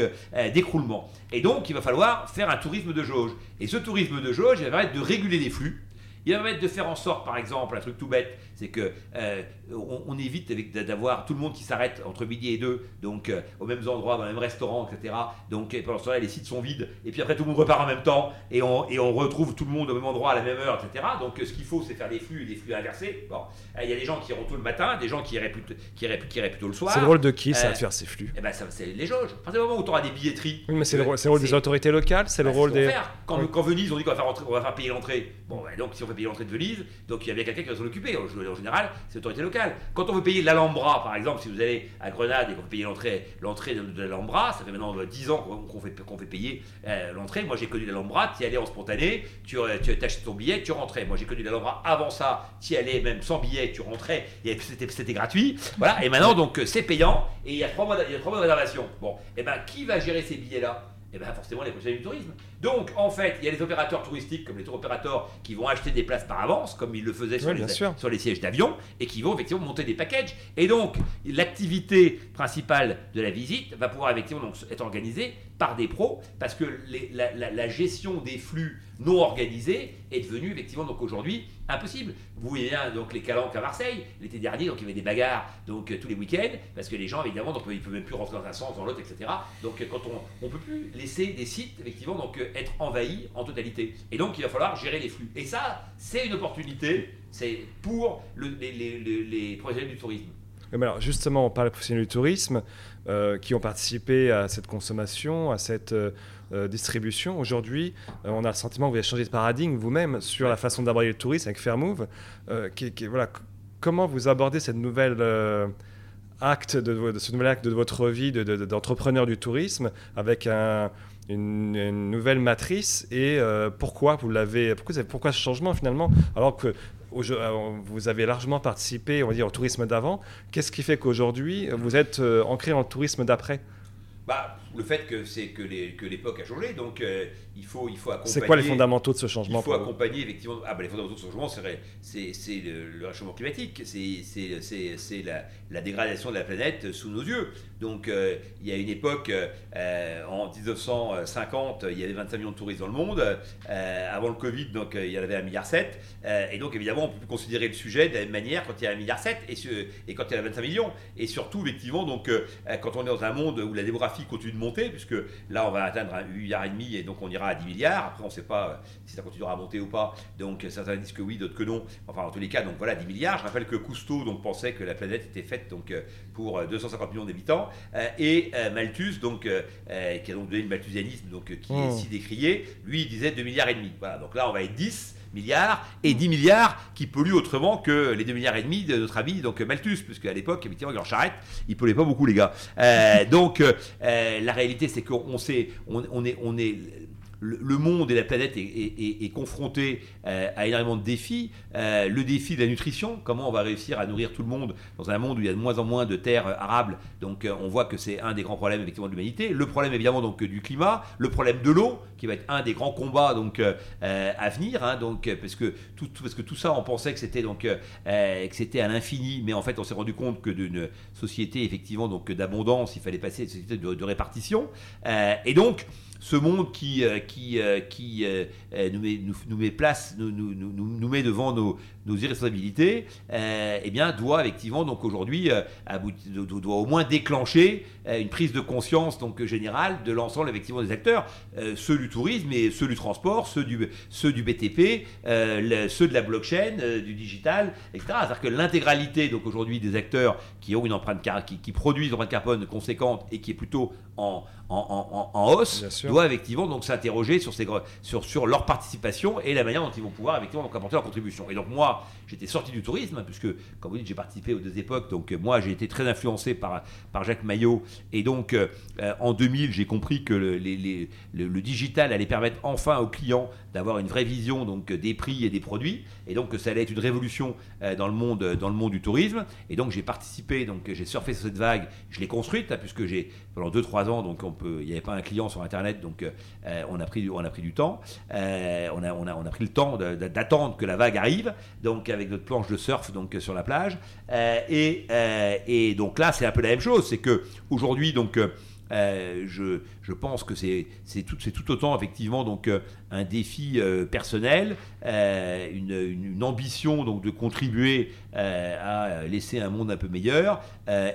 d'écroulement. Et donc il va falloir faire un tourisme de jauge. Et ce tourisme de jauge, il va permettre de réguler les flux. Il va permettre de faire en sorte, par exemple, un truc tout bête, c'est que euh, on, évite d'avoir tout le monde qui s'arrête entre midi et deux, donc euh, au même endroit, dans le même restaurant, etc. Donc pendant ce temps-là, les sites sont vides, et puis après tout le monde repart en même temps, et on, et on retrouve tout le monde au même endroit à la même heure, etc. Donc ce qu'il faut, c'est faire des flux, des flux inversés. Bon, il y a des gens qui iront tout le matin, des gens qui iraient plutôt, qui iraient, qui plutôt le soir. C'est le rôle de qui ça de euh, faire ces flux? Eh ben, c'est les jauges. À partir du moment où tu auras des billetteries. Oui, mais c'est le, rôle des autorités locales, c'est le bah, rôle des. Quand, quand, Venise, on dit qu'on va faire, va faire payer l'entrée. Bon, ben, donc si on fait payer l'entrée de Venise, donc il y a bien quelqu'un qui va s'en occuper. En général, c'est l'autorité locale. Quand on veut payer l'Alhambra, par exemple, si vous allez à Grenade et qu'on veut payer l'entrée, l'entrée de, l'Alhambra, ça fait maintenant 10 ans qu'on fait, fait payer euh, l'entrée. Moi, j'ai connu l'Alhambra, tu y allais en spontané, tu, euh, tu achetais ton billet, tu rentrais. Moi, j'ai connu l'Alhambra avant ça, tu y allais même sans billet, tu rentrais, c'était gratuit. Voilà, et maintenant, donc, euh, c'est payant et il y a trois mois, de réservation. Bon, et eh ben, qui va gérer ces billets-là? Et eh bien forcément les professionnels du tourisme. Donc en fait, il y a les opérateurs touristiques comme les tour opérateurs qui vont acheter des places par avance, comme ils le faisaient sur, les, sur les, sièges d'avion, et qui vont effectivement monter des packages. Et donc l'activité principale de la visite va pouvoir effectivement donc, être organisée par des pros, parce que la, gestion des flux non organisés est devenue effectivement donc aujourd'hui impossible. Vous voyez bien donc les calanques à Marseille l'été dernier, donc il y avait des bagarres donc tous les week-ends parce que les gens évidemment donc ils peuvent même plus rentrer dans un sens dans l'autre etc. Donc quand on on peut plus laisser des sites effectivement donc être envahis en totalité et donc il va falloir gérer les flux et ça c'est une opportunité c'est pour les, professionnels du tourisme. Mais alors justement, on parle des professionnels du tourisme euh, qui ont participé à cette consommation, à cette euh, euh, distribution. Aujourd'hui, on a le sentiment que vous avez changé de paradigme vous-même sur la façon d'aborder le tourisme avec Fairmove. Qui, voilà, comment vous abordez cette nouvelle acte de, ce nouvel acte de votre vie d'entrepreneur du tourisme avec une, nouvelle matrice et pourquoi vous l'avez pourquoi, pourquoi ce changement finalement? Alors que euh, vous avez largement participé, on va dire, au tourisme d'avant. Qu'est-ce qui fait qu'aujourd'hui, vous êtes euh, ancré dans le tourisme d'après? Bah, le fait que c'est que l'époque a changé, donc euh, il faut il faut accompagner. C'est quoi les fondamentaux de ce changement Il faut accompagner effectivement. Ah bah, les fondamentaux de ce changement, c'est le, réchauffement climatique, c'est la, la, dégradation de la planète sous nos yeux. Donc euh, il y a une époque euh, en 1950, il y avait 25 millions de touristes dans le monde. avant le Covid, donc il y en avait 1,7 milliard. et donc évidemment, on peut plus considérer le sujet de la même manière quand il y a 1,7 milliard et, et quand il y a 25 millions. Et surtout effectivement, donc quand on est dans un monde où la démographie continue de monter, puisque là on va atteindre 8 milliards et demi et donc on ira à 10 milliards. Après on ne sait pas euh, si ça continuera à monter ou pas. Donc certains disent que oui, d'autres que non. Enfin en tous les cas, donc voilà 10 milliards. Je rappelle que Cousteau donc pensait que la planète était faite donc euh, pour 250 euh, millions d'habitants et Malthus donc qui a donc donné le malthusianisme donc qui est oh. si décrié, lui il disait 2 milliards et demi. Voilà, donc là on va être 10 milliards et 10 milliards qui polluent autrement que les 2 milliards et demi de notre ami donc Malthus, puisque à l'époque, effectivement, leur charrette, ils polluaient pas beaucoup les gars. Euh, donc euh, la réalité, c'est qu'on sait, on, est, on est le, monde et la planète est, confronté à énormément de défis. le défi de la nutrition, comment on va réussir à nourrir tout le monde dans un monde où il y a de moins en moins de terres arables. Donc on voit que c'est un des grands problèmes effectivement de l'humanité. Le problème évidemment donc du climat, le problème de l'eau qui va être un des grands combats donc à venir. Hein, donc parce que tout, parce que tout ça on pensait que c'était donc que c'était à l'infini, mais en fait on s'est rendu compte que d'une société effectivement donc d'abondance, il fallait passer à une société de, répartition. Euh, et donc ce monde qui, euh, qui, euh, qui nous, met, nous, met place, nous, nous, nous, met devant nos, nos irresponsabilités, eh bien, doit effectivement, donc aujourd'hui, doit au moins déclencher une prise de conscience donc générale de l'ensemble effectivement des acteurs, ceux du tourisme et ceux du transport, ceux du, ceux du BTP, ceux de la blockchain, du digital, etc. C'est-à-dire que l'intégralité aujourd'hui des acteurs qui ont une empreinte qui, qui produisent une empreinte carbone conséquente et qui est plutôt en, en, en, hausse, doivent effectivement donc s'interroger sur, ces, sur, sur leur participation et la manière dont ils vont pouvoir effectivement donc apporter leur contribution. Et donc moi, j'étais sorti du tourisme, hein, puisque, comme vous dites, j'ai participé aux deux époques, donc moi j'ai été très influencé par, par Jacques Maillot, et donc euh, en 2000, j'ai compris que le, digital allait permettre enfin aux clients d'avoir une vraie vision donc des prix et des produits, et donc que ça allait être une révolution euh, dans, le monde, dans le monde du tourisme, et donc j'ai participé, donc j'ai surfé sur cette vague, je l'ai construite, hein, puisque j'ai pendant 2-3 ans, donc on peut, il n'y avait pas un client sur Internet, donc euh, on, a pris, on a pris du temps, on, a, on, a, on a pris le temps d'attendre que la vague arrive, donc avec notre planche de surf donc sur la plage. Euh, et, euh, et, donc là, c'est un peu la même chose, c'est que aujourd'hui donc euh, je, pense que c'est tout, autant effectivement donc un défi personnel, une, une, ambition donc de contribuer à laisser un monde un peu meilleur,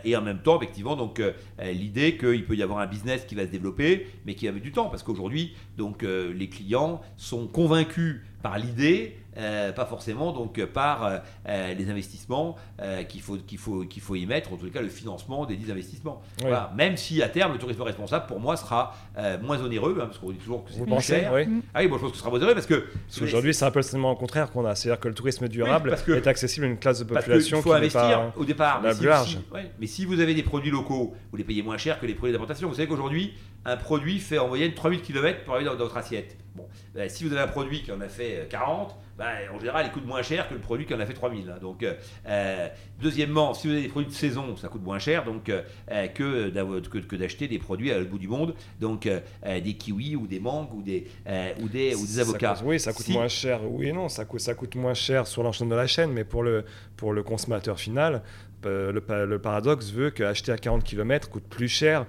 et en même temps effectivement donc l'idée qu'il peut y avoir un business qui va se développer, mais qui a du temps, parce qu'aujourd'hui donc les clients sont convaincus par l'idée euh, pas forcément donc par euh, euh, les investissements qu'il faut, qu'il faut, qu'il faut y mettre, en tout cas le financement des 10 investissements. Même si à terme, le tourisme responsable, pour moi, sera moins onéreux, hein, parce qu'on dit toujours que c'est plus cher. Oui. Ah oui, moi je pense que ce sera moins onéreux parce que. Parce qu'aujourd'hui, c'est un peu le contraire qu'on a. C'est-à-dire que le tourisme durable est accessible à une classe de population il faut investir au départ. Mais si, mais si vous avez des produits locaux, vous les payez moins cher que les produits d'importation. Vous savez qu'aujourd'hui, un produit fait en moyenne 3000 km pour arriver dans votre assiette. Bon, ben, si vous avez un produit qui en a fait 40, bah, en général, il coûte moins cher que le produit qui en a fait 3000. Hein. Donc, euh, euh, deuxièmement, si vous avez des produits de saison, ça coûte moins cher donc, euh, que, d'acheter des produits à l'autre bout du monde, donc des kiwis ou des mangues ou des, ou des, ou des avocats. oui, ça coûte moins cher, oui et non, ça coûte, ça coûte moins cher sur l'enchaînement de la chaîne, mais pour le, pour le consommateur final, le, le, paradoxe veut qu'acheter à 40 km coûte plus cher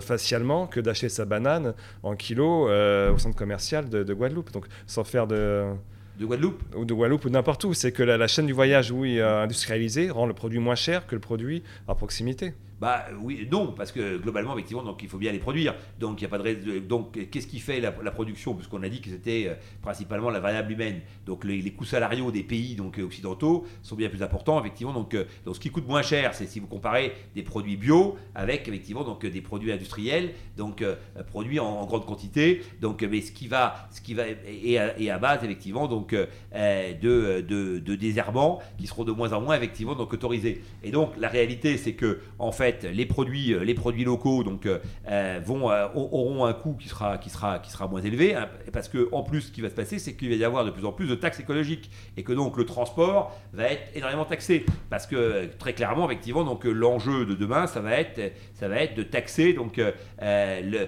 facialement que d'acheter sa banane en kilo au centre commercial de, de Guadeloupe. Donc, sans faire de de Guadeloupe Ou de Guadeloupe ou n'importe où. C'est que la, chaîne du voyage, oui, euh, industrialisée, rend le produit moins cher que le produit à proximité. Bah oui, non, parce que globalement, effectivement, donc il faut bien les produire. Donc il y a pas de donc qu'est-ce qui fait la, production? Puisqu'on a dit que c'était euh, principalement la variable humaine. Donc les, coûts salariaux des pays donc occidentaux sont bien plus importants, effectivement. Donc, euh, donc ce qui coûte moins cher, c'est si vous comparez des produits bio avec effectivement donc des produits industriels, donc euh, produits en, grande quantité. Donc mais ce qui va, ce qui va et à, base effectivement donc de, de, de désherbants qui seront de moins en moins effectivement donc autorisés. Et donc la réalité, c'est que en fait les produits, euh, les produits locaux donc, euh, euh, vont, auront un coût qui sera, qui sera, qui sera moins élevé, hein, parce que en plus, ce qui va se passer, c'est qu'il va y avoir de plus en plus de taxes écologiques, et que donc le transport va être énormément taxé, parce que très clairement, effectivement, donc l'enjeu de demain, ça va être, ça va être de taxer donc les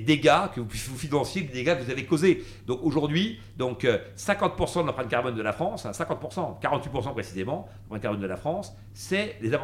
dégâts que vous, vous financiez, les dégâts que vous avez causés. Donc aujourd'hui, donc 50% de l'empreinte carbone de la France, 50%, hein, 48% précisément, l'empreinte carbone de la France, c'est les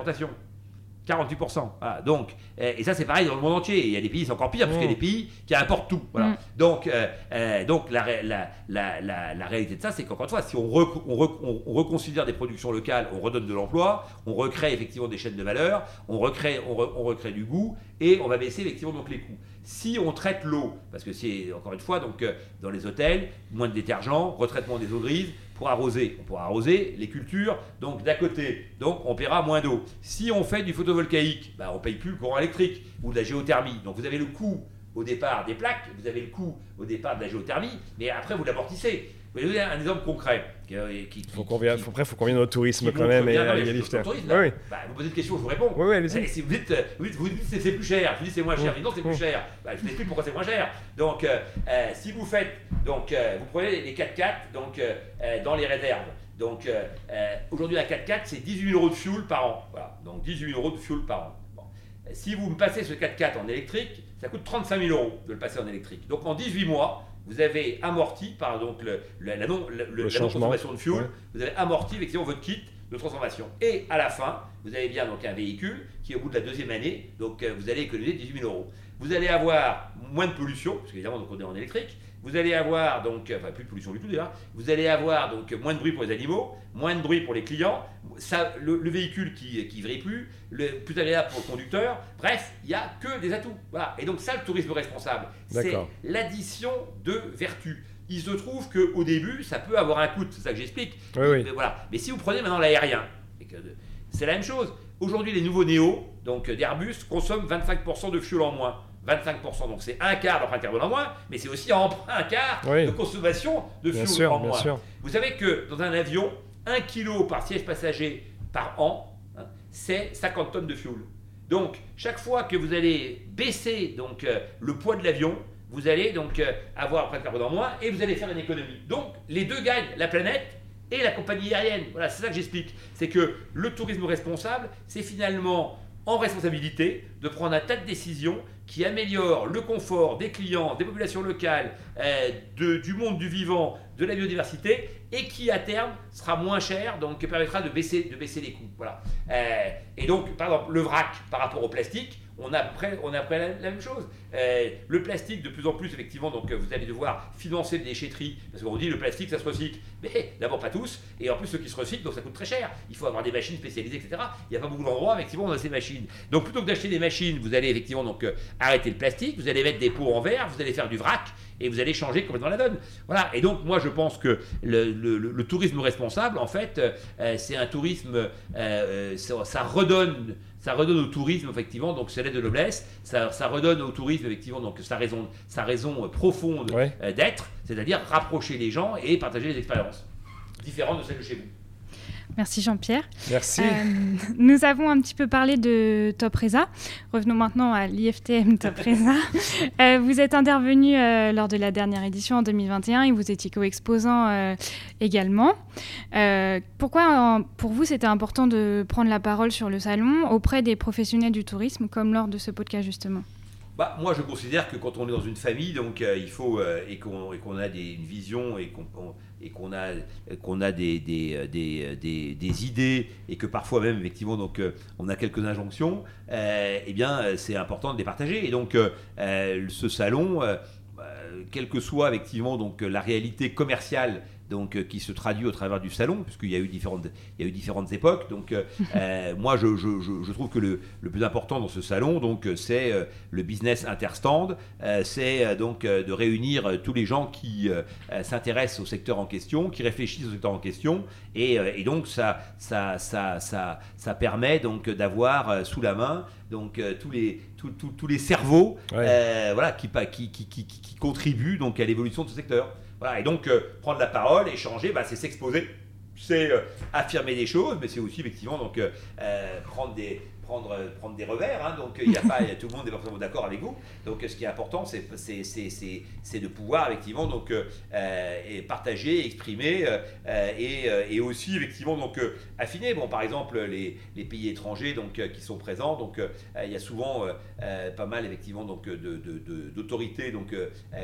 48%. donc, et ça c'est pareil dans le monde entier. Il y a des pays, c'est encore pire, parce qu'il y a des mm. pays qui importent tout. Voilà. Mm. Donc, euh, euh, donc la, la, la, la, réalité de ça, c'est qu'encore une fois, si on, on, reconsidère des productions locales, on redonne de l'emploi, on recrée effectivement des chaînes de valeur, on recrée, on, recrée du goût, et on va baisser effectivement donc les coûts. Si on traite l'eau, parce que c'est encore une fois, donc euh, dans les hôtels, moins de détergents, retraitement des eaux grises, pour arroser. On pourra arroser les cultures, donc d'à côté. Donc on paiera moins d'eau. Si on fait du photovoltaïque, bah, on ne paye plus le courant électrique ou de la géothermie. Donc vous avez le coût au départ des plaques, vous avez le coût au départ de la géothermie, mais après vous l'amortissez. Vous voyez un exemple concret. Qui, qui, faut qu'on vienne, après, il faut qu'on vienne au tourisme quand même et à. Oui. Bah, vous posez une question, je vous réponds. Oui, oui, allez-y. Si vous dites, vous dites, vous dites c'est plus cher, je dis c'est moins cher, non, c'est plus cher. Bah, je vous explique pourquoi c'est moins cher. Donc, euh, euh, si vous faites, donc, euh, vous prenez les 4x4 donc, dans les réserves. Donc, aujourd'hui, la 4x4, c'est 18 000 euros de fuel par an. Voilà. Donc, 18 000 euros de fuel par an. Si vous me passez ce 4x4 en électrique, ça coûte 35 000 euros de le passer en électrique. Donc, en 18 mois, vous avez amorti par donc le, la non-consommation de fuel, vous avez amorti effectivement votre kit de transformation. Et à la fin, vous avez bien donc un véhicule qui, au bout de la deuxième année, donc euh, vous allez économiser 18 000 euros. Vous allez avoir moins de pollution, parce qu'évidemment donc on est en électrique, vous allez avoir donc, enfin plus de pollution du tout déjà, vous allez avoir donc moins de bruit pour les animaux, moins de bruit pour les clients, ça, le, véhicule qui qui vrille plus, le plus agréable pour le conducteur. Bref, il n'y a que des atouts. Voilà. Et donc ça, le tourisme responsable, c'est l'addition de vertus. Il se trouve qu'au début, ça peut avoir un coût, c'est ça que j'explique. Mais, voilà. Mais si vous prenez maintenant l'aérien, c'est la même chose. Aujourd'hui, les nouveaux Néo, donc d'Airbus, consomment 25% de fuel en moins. 25%, donc c'est un quart d'empreinte carbone en moins, mais c'est aussi un quart de consommation de fuel en moins. Vous savez que dans un avion, 1 kg par siège passager par an, hein, c'est 50 tonnes de fuel. Donc, chaque fois que vous allez baisser donc, euh, le poids de l'avion, vous allez donc euh, avoir un carbone en moins et vous allez faire une économie. Donc, les deux gagnent, la planète et la compagnie aérienne. Voilà, c'est ça que j'explique. C'est que le tourisme responsable, c'est finalement en responsabilité de prendre un tas de décisions qui améliorent le confort des clients, des populations locales, euh, du monde du vivant, de la biodiversité, et qui à terme sera moins cher, donc permettra de baisser, de baisser les coûts. Voilà. Euh, et donc, par exemple, le vrac par rapport au plastique, on a après, on a après la, même chose. Euh, le plastique, de plus en plus, effectivement, donc vous allez devoir financer des déchetteries, parce qu'on dit le plastique, ça se recycle. Mais d'abord, pas tous, et en plus, ceux qui se recyclent, donc ça coûte très cher. Il faut avoir des machines spécialisées, etc. Il n'y a pas beaucoup d'endroits, effectivement, on a ces machines. Donc, plutôt que d'acheter des machines, vous allez effectivement donc, euh, arrêter le plastique, vous allez mettre des pots en verre, vous allez faire du vrac, et vous allez changer complètement la donne. Voilà. Et donc, moi, je pense que le, tourisme responsable, en fait, euh, c'est un tourisme, ça redonne ça redonne au tourisme, effectivement, donc c'est l'aide de noblesse, ça, ça, redonne au tourisme, effectivement, donc sa raison, sa raison profonde euh, d'être, c'est-à-dire rapprocher les gens et partager les expériences différentes de celles de chez vous. Merci Jean-Pierre. Merci. Euh, nous avons un petit peu parlé de Top Reza. Revenons maintenant à l'IFTM Top Reza. Euh, vous êtes intervenu euh, lors de la dernière édition en 2021 et vous étiez co-exposant également. pourquoi pour vous c'était important de prendre la parole sur le salon auprès des professionnels du tourisme comme lors de ce podcast justement? Bah, moi, je considère que quand on est dans une famille, donc il faut et qu'on a des, une vision et qu'on et qu'on a, qu'on a des, des, des, des, idées et que parfois même, effectivement, donc, euh, on a quelques injonctions, euh, eh bien, c'est important de les partager. Et donc, euh, ce salon, quelle que soit effectivement donc, la réalité commerciale donc euh, qui se traduit au travers du salon, puisqu'il y a eu différentes, il y a eu différentes époques. Donc, euh, euh, moi, je, je, je, trouve que le, le, plus important dans ce salon, donc, c'est le business interstand, c'est donc de réunir tous les gens qui s'intéressent au secteur en question, qui réfléchissent au secteur en question, et, et donc ça, ça, ça, ça, ça permet donc d'avoir sous la main donc tous les tous, les cerveaux, voilà, qui, qui, qui, qui, qui contribuent donc à l'évolution de ce secteur et donc, euh, prendre la parole, échanger, bah, c'est s'exposer, c'est euh, affirmer des choses, mais c'est aussi effectivement donc, euh, prendre des, prendre, euh, prendre des revers. Hein, donc, il y a pas, tout le monde n'est pas forcément d'accord avec vous. Donc, ce qui est important, c'est, c'est, de pouvoir, effectivement, donc, euh, et partager, exprimer euh, et, et, aussi, effectivement, donc, affiner. Bon, par exemple, les, les pays étrangers donc, qui sont présents, donc, il y a souvent pas mal, effectivement, donc, de, d'autorités donc,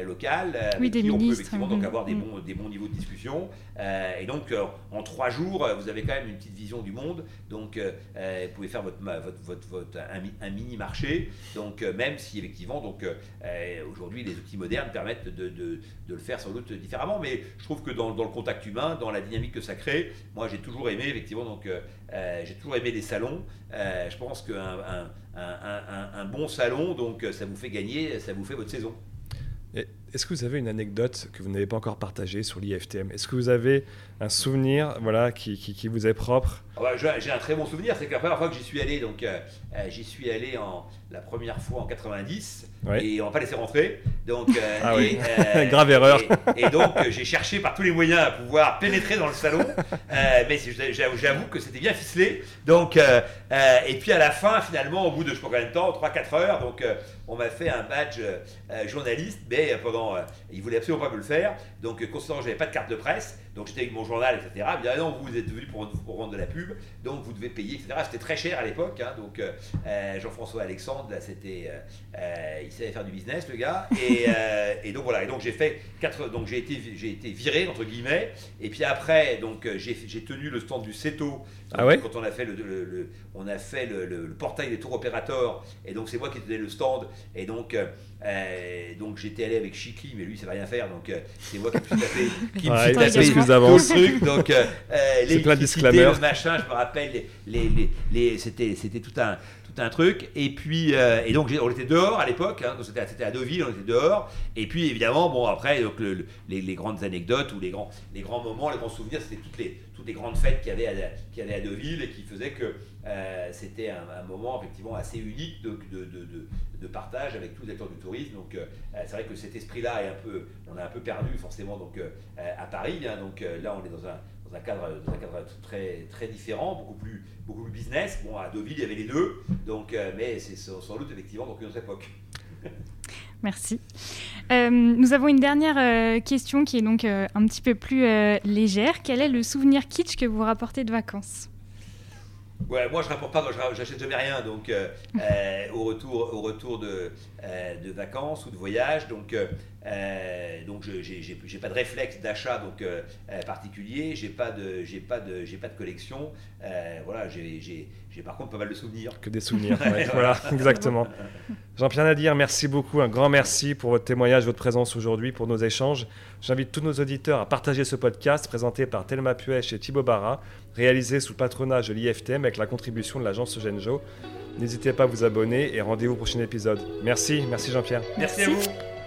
locales oui, des qui ministres, on peut, effectivement, donc, avoir des bons, des bons niveaux de discussion. et donc, en trois jours, vous avez quand même une petite vision du monde. Donc, vous pouvez faire votre, votre votre, votre, un, mini marché. Donc, euh, même si effectivement, donc euh, aujourd'hui, les outils modernes permettent de, de, de, le faire sans doute différemment, mais je trouve que dans, dans, le contact humain, dans la dynamique que ça crée, moi j'ai toujours aimé effectivement, donc euh, j'ai toujours aimé les salons. je pense qu'un un, un, un, bon salon, donc ça vous fait gagner, ça vous fait votre saison. Est-ce que vous avez une anecdote que vous n'avez pas encore partagée sur l'IFTM? Est-ce que vous avez un souvenir voilà, qui, qui, vous est propre? Ah bah, J'ai un très bon souvenir, c'est que la première fois que j'y suis allé, donc euh, euh, j'y suis allé en, la première fois en 90, et on m'a pas laissé rentrer. Donc, euh, ah oui. grave erreur. Et, donc j'ai cherché par tous les moyens à pouvoir pénétrer dans le salon, mais j'avoue que c'était bien ficelé. Donc, et puis à la fin, finalement, au bout de je sais pas combien de temps, 3-4 heures, donc on m'a fait un badge journaliste, mais pendant, il voulait absolument pas me le faire. Donc, considérant que j'avais pas de carte de presse, donc j'étais avec mon journal, etc. Il me dit, ah non, vous êtes venu pour, pour, rendre de la pub, donc vous devez payer, etc. C'était très cher à l'époque. Hein, donc euh, euh, Jean-François Alexandre, là, c'était, euh, il savait faire du business, le gars. Et, et donc voilà. Et donc j'ai fait quatre, donc j'ai été, j'ai été viré entre guillemets. Et puis après, donc j'ai, j'ai tenu le stand du CETO. Ah ouais? quand on a fait le, le, on a fait le, portail des tours opérateurs. Et donc c'est moi qui tenais le stand. Et donc donc j'étais allé avec Chikli, mais lui, ça va rien faire. Donc c'est moi qui me suis tapé, qui me suis d'avance. truc. Donc, euh, euh les le machin, je me rappelle, les, les, les, c'était, c'était tout un, tout un truc. Et puis, euh, et donc, on était dehors à l'époque, hein, c'était, à Deauville, on était dehors. Et puis, évidemment, bon, après, donc, le, les, grandes anecdotes ou les grands, les grands moments, les grands souvenirs, c'était toutes les, toutes les grandes fêtes qu'il y qu'il y avait à Deauville et qui faisaient que euh, c'était un, moment effectivement assez unique de, de, de, de, partage avec tous les acteurs du tourisme. Donc, c'est vrai que cet esprit-là est un peu, on a un peu perdu forcément donc à Paris. Hein, donc là, on est dans un dans un cadre, très, différent, beaucoup plus, beaucoup plus business. Bon, à Deauville, il y avait les deux, donc, euh, mais c'est sans doute effectivement dans une autre époque. Merci. Euh, nous avons une dernière euh, question qui est donc un petit peu plus légère. Quel est le souvenir kitsch que vous rapportez de vacances? Ouais, moi je rapporte pas, j'achète jamais rien donc au retour, au retour de, de vacances ou de voyage. Donc euh, donc je j'ai pas de réflexe d'achat donc euh, euh, particulier, j'ai pas de j'ai pas de j'ai pas de collection. voilà, j'ai par contre pas mal de souvenirs. Que des souvenirs. voilà, exactement. Jean-Pierre Nadir, merci beaucoup, un grand merci pour votre témoignage, votre présence aujourd'hui, pour nos échanges. J'invite tous nos auditeurs à partager ce podcast présenté par Thelma Puech et Thibaut Barra, réalisé sous le patronage de l'IFTM avec la contribution de l'agence Genjo. N'hésitez pas à vous abonner et rendez-vous au prochain épisode. Merci, merci Jean-Pierre. merci à vous.